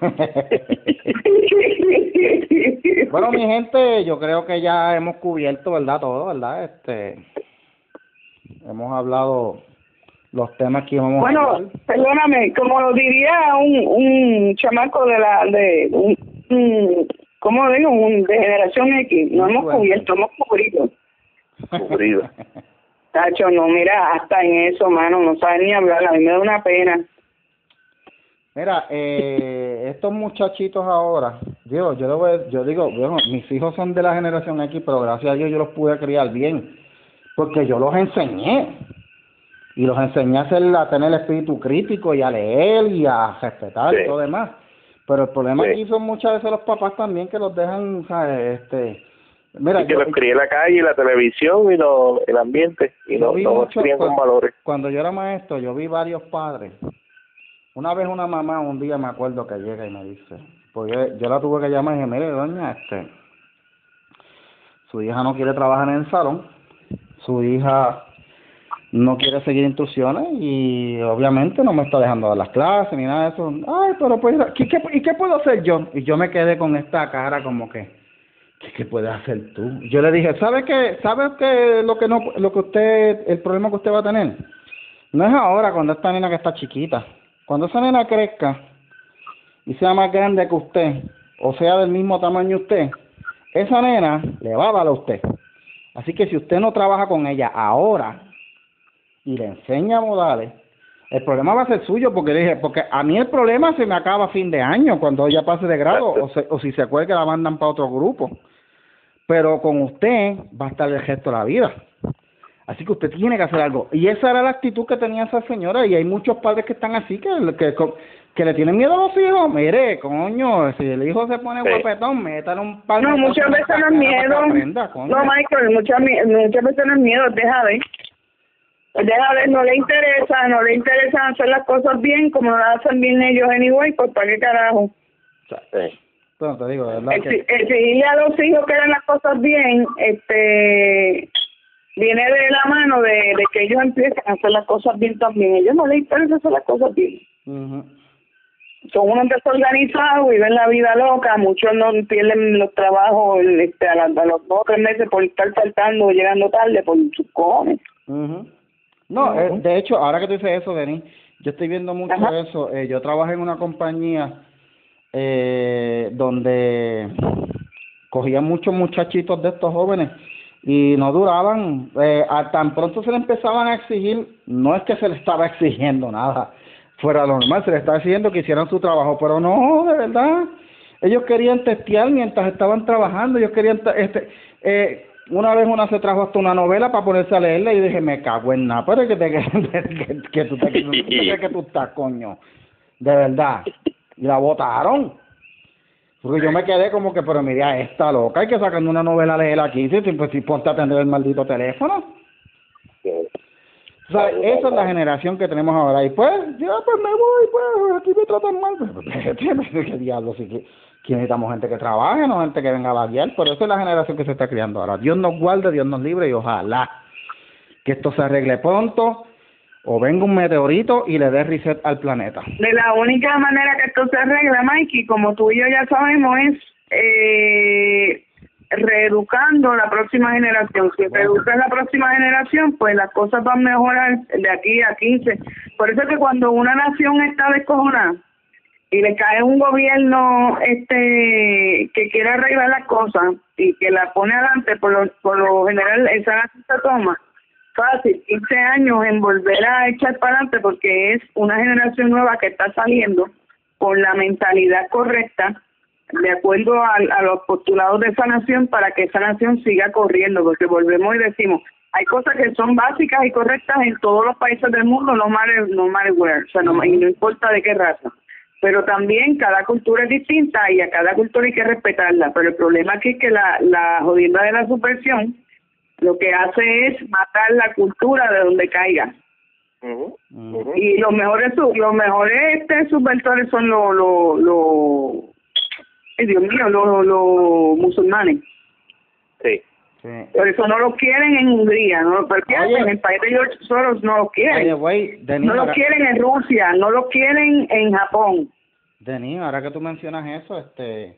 Speaker 1: bueno, mi gente, yo creo que ya hemos cubierto, ¿verdad? Todo, ¿verdad? Este, hemos hablado los temas que íbamos a
Speaker 3: Bueno, perdóname, como lo diría un, un chamaco de la, de, un, un ¿cómo digo? Un, de generación X, no hemos
Speaker 1: Bueno.
Speaker 3: cubierto, hemos cubrido.
Speaker 2: Cubrido.
Speaker 3: Tacho, no, mira, hasta en eso, mano, no saben ni hablar, a mí me da una pena.
Speaker 1: Mira, eh, estos muchachitos ahora, digo, yo, debo- yo digo, bueno, mis hijos son de la generación X, pero gracias a Dios yo los pude criar bien, porque yo los enseñé, y los enseñé a, hacer, a tener el espíritu crítico y a leer y a respetar y todo demás. Pero el problema
Speaker 2: Sí.
Speaker 1: aquí son muchas veces los papás también que los dejan, ¿sabes? Este, mira,
Speaker 2: y que
Speaker 1: yo-
Speaker 2: los críe la calle, la televisión y lo, el ambiente y no, no
Speaker 1: mucho-
Speaker 2: crían con valores.
Speaker 1: Cuando yo era maestro, yo vi varios padres. Una vez una mamá, un día me acuerdo que llega y me dice, pues yo, la tuve que llamar y dije, mire, doña, este, su hija no quiere trabajar en el salón, su hija no quiere seguir instrucciones y obviamente no me está dejando dar las clases ni nada de eso. Ay, pero pues, ¿qué, qué, ¿y qué puedo hacer yo? Y yo me quedé con esta cara como que, ¿qué, qué puedes hacer tú? Yo le dije, ¿sabe qué? ¿Sabe que lo que no, lo que usted, el problema que usted va a tener? No es ahora cuando esta nena que está chiquita. Cuando esa nena crezca y sea más grande que usted, o sea del mismo tamaño usted, esa nena le va a dar a usted. Así que si usted no trabaja con ella ahora y le enseña modales, el problema va a ser suyo porque dije, porque a mí el problema se me acaba a fin de año cuando ella pase de grado o, se- o si se acuerda la mandan para otro grupo. Pero con usted va a estar el resto de la vida. Así que usted tiene que hacer algo. Y esa era la actitud que tenía esa señora y hay muchos padres que están así que, que, que le tienen miedo a los hijos. Mire, coño, si el hijo se pone
Speaker 2: Sí.
Speaker 1: guapetón, métale un par
Speaker 3: No, muchas veces no
Speaker 1: la
Speaker 3: es miedo.
Speaker 1: aprenda.
Speaker 3: No, Michael, muchas, muchas veces no es miedo, deja ver. Deja ver, no le interesa, no le interesa hacer las cosas bien como las hacen bien ellos anyway, pues para qué carajo.
Speaker 2: Sí.
Speaker 1: Te digo, de verdad
Speaker 3: Exi-
Speaker 1: que...
Speaker 3: Exigirle a los hijos que hagan las cosas bien, este viene de la mano de, de que ellos empiecen a hacer las cosas bien también. ellos no les interesa hacer las cosas bien.
Speaker 1: Ujú.
Speaker 3: son unos desorganizados, viven la vida loca, muchos no pierden los trabajos este, a, la- a los dos o tres meses por estar faltando o llegando tarde por sus cojones.
Speaker 1: Ujú. No, eh, de hecho, ahora que tú dices eso, Denis, yo estoy viendo mucho
Speaker 3: Ajá.
Speaker 1: eso. Eh, yo trabajé en una compañía eh, donde cogían muchos muchachitos de estos jóvenes y no duraban. Eh, a tan pronto se le empezaban a exigir, no es que se le estaba exigiendo nada fuera lo normal, se le estaba exigiendo que hicieran su trabajo, pero no, de verdad. Ellos querían testear mientras estaban trabajando, ellos querían, este, eh, una vez una se trajo hasta una novela para ponerse a leerla y dije, me cago en nada, pero que, te, que, que, que tú te que tú estás, coño, de verdad. Y la votaron. Porque yo me quedé como que, pero mira, esta loca, hay que sacando una novela a leer aquí, sí, sí, pues si ponte a atender el maldito teléfono.
Speaker 2: Sí.
Speaker 1: O sea, esa es la generación que tenemos ahora. Y pues, yo pues me voy, pues aquí me tratan mal. ¿Qué diablo? Si que, que necesitamos gente que trabaje, no gente que venga a vaguear. Pero esa es la generación que se está criando ahora. Dios nos guarde, Dios nos libre y ojalá que esto se arregle pronto o venga un meteorito y le dé reset al planeta.
Speaker 3: De la única manera que esto se arregla, Mikey, como tú y yo ya sabemos, es eh, reeducando la próxima generación. Si reeducas la próxima generación, pues las cosas van a mejorar de aquí a 15. Por eso es que cuando una nación está descojonada y le cae un gobierno este que quiere arreglar las cosas y que la pone adelante, por lo, por lo general esa nación se toma fácil 15 años en volver a echar para adelante porque es una generación nueva que está saliendo con la mentalidad correcta de acuerdo a, a los postulados de esa nación para que esa nación siga corriendo porque volvemos y decimos hay cosas que son básicas y correctas en todos los países del mundo no matter, no matter o sea no, y no importa de qué raza. Pero también cada cultura es distinta y a cada cultura hay que respetarla pero el problema aquí es que la, la jodienda de la subversión lo que hace es matar la cultura de donde caiga y los mejores los mejores este subversiores son los los los Dios mío los los musulmanes
Speaker 2: Sí.
Speaker 1: Sí.
Speaker 3: Por eso no lo quieren en Hungría, no porque
Speaker 1: Oye.
Speaker 3: en el país de George Soros no lo quieren.
Speaker 1: Oye, güey, Denis,
Speaker 3: no lo
Speaker 1: ahora,
Speaker 3: quieren en Rusia, no lo quieren en Japón.
Speaker 1: Denis, ahora que tú mencionas eso, este,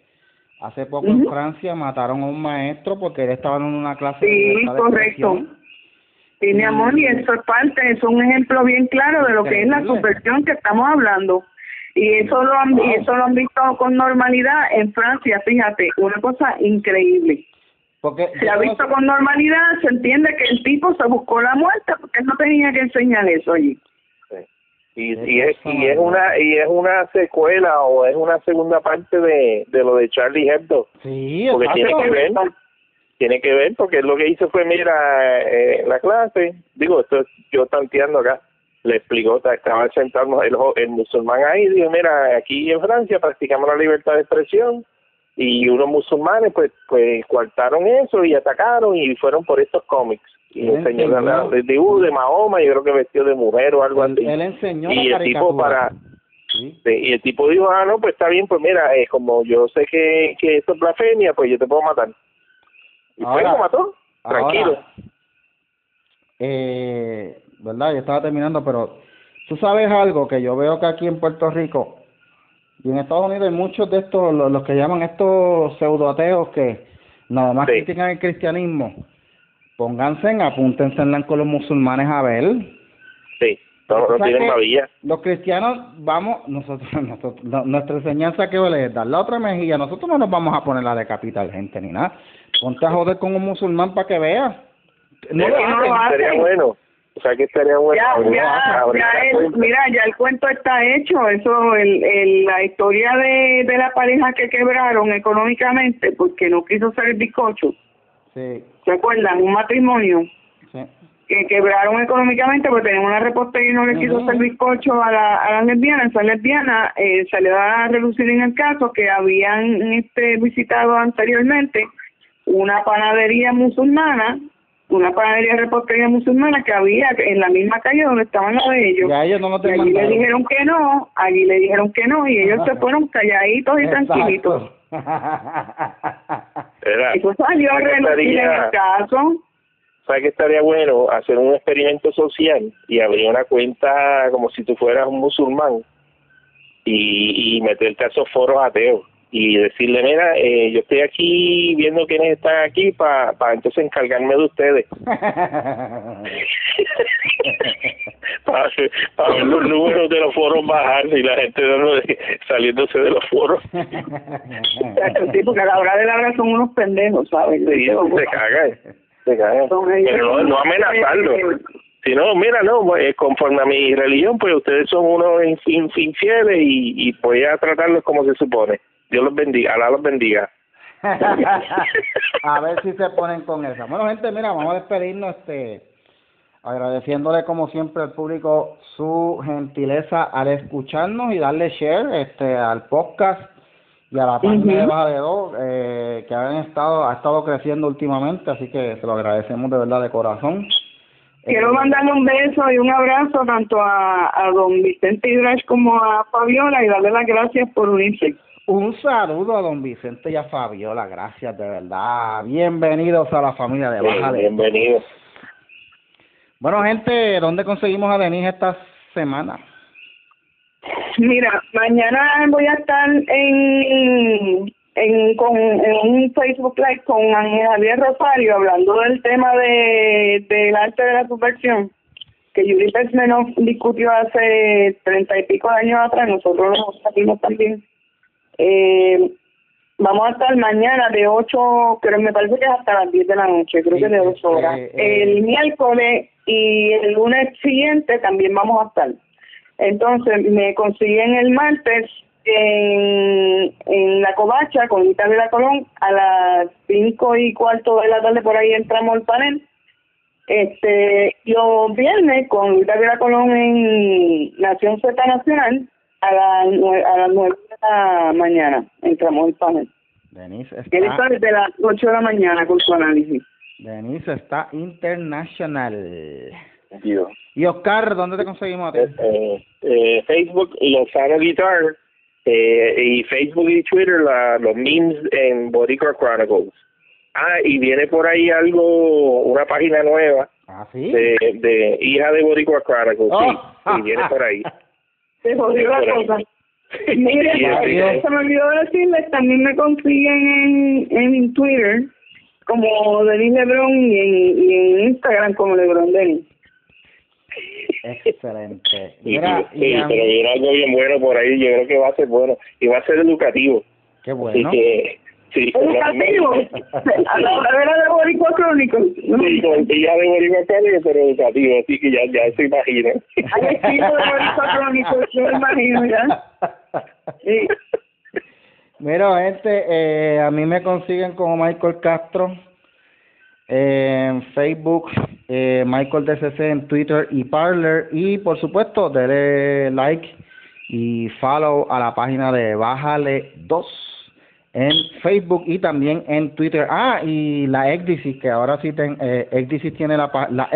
Speaker 1: hace poco en. Francia mataron a un maestro porque él estaba en una clase de
Speaker 3: Sí,
Speaker 1: de
Speaker 3: correcto. Sí, mi amor, y eso es parte, es un ejemplo bien claro de lo que es la subversión que estamos hablando. Y eso lo han, y eso lo han visto con normalidad en Francia, fíjate, una cosa increíble.
Speaker 1: Porque
Speaker 3: Se ha visto con normalidad, se entiende que el tipo se buscó la muerte porque no tenía que enseñar eso allí.
Speaker 2: Y, y es y es una y es una secuela o es una segunda parte de, de lo de Charlie Hebdo.
Speaker 1: Sí,
Speaker 2: porque tiene que ver tiene que ver porque lo que hizo fue mira eh, la clase digo esto es yo tanteando acá le explicó ta- estaba sentado el, el musulmán ahí dijo mira aquí en Francia practicamos la libertad de expresión y unos musulmanes pues pues coartaron eso y atacaron y fueron por estos cómics y
Speaker 1: Él
Speaker 2: enseñó la-
Speaker 1: enseñó.
Speaker 2: la- el dibujo de Mahoma yo creo que vestido de mujer o algo
Speaker 1: Él,
Speaker 2: así
Speaker 1: él enseñó
Speaker 2: y
Speaker 1: la
Speaker 2: el tipo para
Speaker 1: Sí.
Speaker 2: Y el tipo dijo, ah, no, pues está bien, pues mira, eh, como yo sé que, que esto es blasfemia, pues yo te puedo matar. Y fue,
Speaker 1: Ahora-
Speaker 2: lo mató, tranquilo.
Speaker 1: Ahora, eh, ¿verdad? Yo estaba terminando, pero tú sabes algo que yo veo que aquí en Puerto Rico y en Estados Unidos hay muchos de estos, los, los que llaman estos pseudoateos que nada más
Speaker 2: Sí.
Speaker 1: critican el cristianismo. Pónganse, en, apúntense en con los musulmanes a ver.
Speaker 2: Sí, no, no
Speaker 1: ¿Sabes
Speaker 2: tienen babilla.
Speaker 1: Los cristianos vamos, nosotros, nosotros no- nuestra enseñanza que es dar la otra mejilla. Nosotros no nos vamos a poner a decapitar gente ni nada. Ponte a joder con un musulmán para que veas. No lo
Speaker 2: Sería-
Speaker 3: no lo
Speaker 1: hacen.
Speaker 3: hacen.
Speaker 2: bueno. O sea, que estaría bueno.
Speaker 3: Ya, ya, ya el, mira, ya el cuento está hecho. Eso, el, el, la historia de, de la pareja que quebraron económicamente porque no quiso ser el bizcocho.
Speaker 1: Sí,
Speaker 3: ¿Se acuerdan? Un matrimonio
Speaker 1: sí.
Speaker 3: que quebraron económicamente porque tenían una repostería y no le quiso hacer bizcocho a, la, a las lesbianas. Esa lesbiana eh, va a relucir en el caso que habían este visitado anteriormente una panadería musulmana, una panadería repostería musulmana que había en la misma calle donde estaban las de ellos.
Speaker 1: Ya ellos no lo
Speaker 3: Y allí le dijeron que no, allí le dijeron que no y ellos se fueron calladitos y tranquilitos.
Speaker 2: Era-
Speaker 3: Eso salió a
Speaker 2: ¿sabes qué
Speaker 3: relucir en el caso.
Speaker 2: ¿Sabes que estaría bueno? Hacer un experimento social y abrir una cuenta como si tú fueras un musulmán y, y meterte a esos foros ateos y decirle, mira, eh, yo estoy aquí viendo quiénes están aquí para pa entonces encargarme de ustedes. para, para ver los números de los foros bajar y la gente saliéndose de los foros.
Speaker 3: Sí, porque a la hora de la hora son unos pendejos, ¿sabes?
Speaker 2: Sí, se cagan, se cagan. Pero no, no amenazarlo. Si no, mira, no, eh, conforme a mi religión, pues ustedes son unos in- in- infieles y, y voy a tratarlos como se supone. Dios los bendiga, Alá los bendiga.
Speaker 1: a ver si se ponen con esa. Bueno, gente, mira, vamos a despedirnos, este, agradeciéndole como siempre al público su gentileza al escucharnos y darle share, este, al podcast y a la página de. Baja de Dos, eh, que han estado, ha estado creciendo últimamente, así que se lo agradecemos de verdad de corazón.
Speaker 3: Quiero
Speaker 1: Eh,
Speaker 3: mandarle un beso y un abrazo tanto a, a don Vicente Hidrash como a Fabiola y darle las gracias por unirse.
Speaker 1: Un saludo a don Vicente y a Fabiola, gracias de verdad. Bienvenidos a la familia de Baja de Dos.
Speaker 2: Bienvenido.
Speaker 1: Bueno, gente, ¿dónde conseguimos a Denise esta semana?
Speaker 3: Mira, mañana voy a estar en, en, con, en un Facebook Live con Ángel Javier Rosario hablando del tema de del arte de la subversión que Yuri Pesmenov discutió hace treinta y pico de años atrás, nosotros lo salimos también. Eh, vamos a estar mañana de 8, creo me parece que es hasta las 10 de la noche, creo
Speaker 1: sí,
Speaker 3: que de 2 horas.
Speaker 1: Eh, eh.
Speaker 3: El miércoles y el lunes siguiente también vamos a estar. Entonces me consiguen el martes en, en la covacha con Italia de Colón a las 5 y cuarto de la tarde por ahí entramos al panel. Este, los viernes con Italia de Colón en Nación Z Nacional a las a las 9 esta mañana entramos el panel.
Speaker 1: Denise
Speaker 3: está... Él
Speaker 1: está
Speaker 3: desde las 8 de la mañana con su análisis.
Speaker 1: Denise está
Speaker 2: internacional.
Speaker 1: Y Oscar, ¿dónde te conseguimos? Eh,
Speaker 2: eh, eh, Facebook, Lozano Guitar. Eh, y Facebook y Twitter, la, los memes en Boricua Chronicles. Ah, y viene por ahí algo, una página nueva.
Speaker 1: ¿Ah, sí?
Speaker 2: De, de hija de Boricua Chronicles.
Speaker 1: Oh.
Speaker 2: Sí, y viene por ahí.
Speaker 3: Se jodió la cosa. Mire, se me olvidó decirles, también me consiguen en, en Twitter como Denis Lebron y en, y en Instagram como Lebron Denis.
Speaker 1: Excelente.
Speaker 2: Y,
Speaker 1: Mira,
Speaker 2: sí, pero viene algo bien bueno por ahí, yo creo que va a ser bueno y va a ser educativo.
Speaker 1: qué
Speaker 2: Así
Speaker 1: bueno.
Speaker 2: que, sí,
Speaker 3: Educativo. A la hora de Boricua Chronicles. ¿no?
Speaker 2: Sí, con hija de Boricua Chronicles, pero educativo, así que ya, ya se imagina.
Speaker 3: Al estilo de Boricua Chronicles, yo me imagino ya. Sí.
Speaker 1: Mira, gente, eh, a mí me consiguen como Michael Castro eh, en Facebook, eh, Michael DCC en Twitter y Parler. Y por supuesto, denle like y follow a la página de Bájale 2 en Facebook y también en Twitter. Ah, y la Exdicis, que ahora sí ten, eh, tiene la, la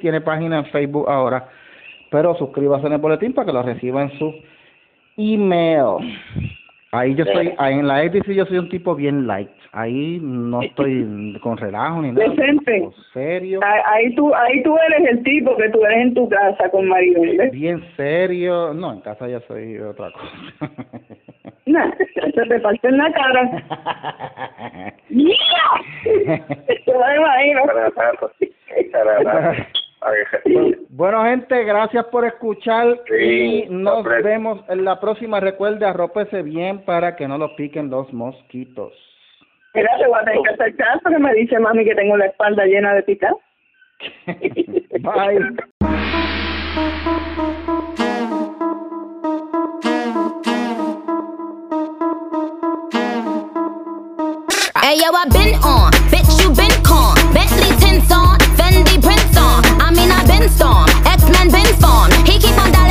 Speaker 1: tiene página en Facebook ahora, pero suscríbase en el boletín para que lo reciba en su email. Ahí yo soy, ahí en la EDC yo soy un tipo bien light. Ahí no estoy con relajo ni nada.
Speaker 3: Decente.
Speaker 1: Serio,
Speaker 3: Ahí- tú, ahí tú eres el tipo que tú eres en tu casa con. ¿ves?
Speaker 1: bien serio. No, en casa ya soy otra cosa.
Speaker 3: Nah, se te parte en la cara. ¡Mira! Yo me imagino.
Speaker 2: Tanto.
Speaker 1: bueno, gente, gracias por escuchar
Speaker 2: Sí,
Speaker 1: y nos
Speaker 2: hombre.
Speaker 1: vemos en la próxima. Recuerde, arrópese bien para que no lo piquen los mosquitos.
Speaker 3: Mira, te voy a tener que hacer caso que me dice mami que tengo la espalda llena de picas.
Speaker 1: Bye.
Speaker 6: Hey yo, I been on, bitch, you been con. Bentley tints on, Fendi prints on. I mean, I've been storm. X-Men been form. He keep on dying.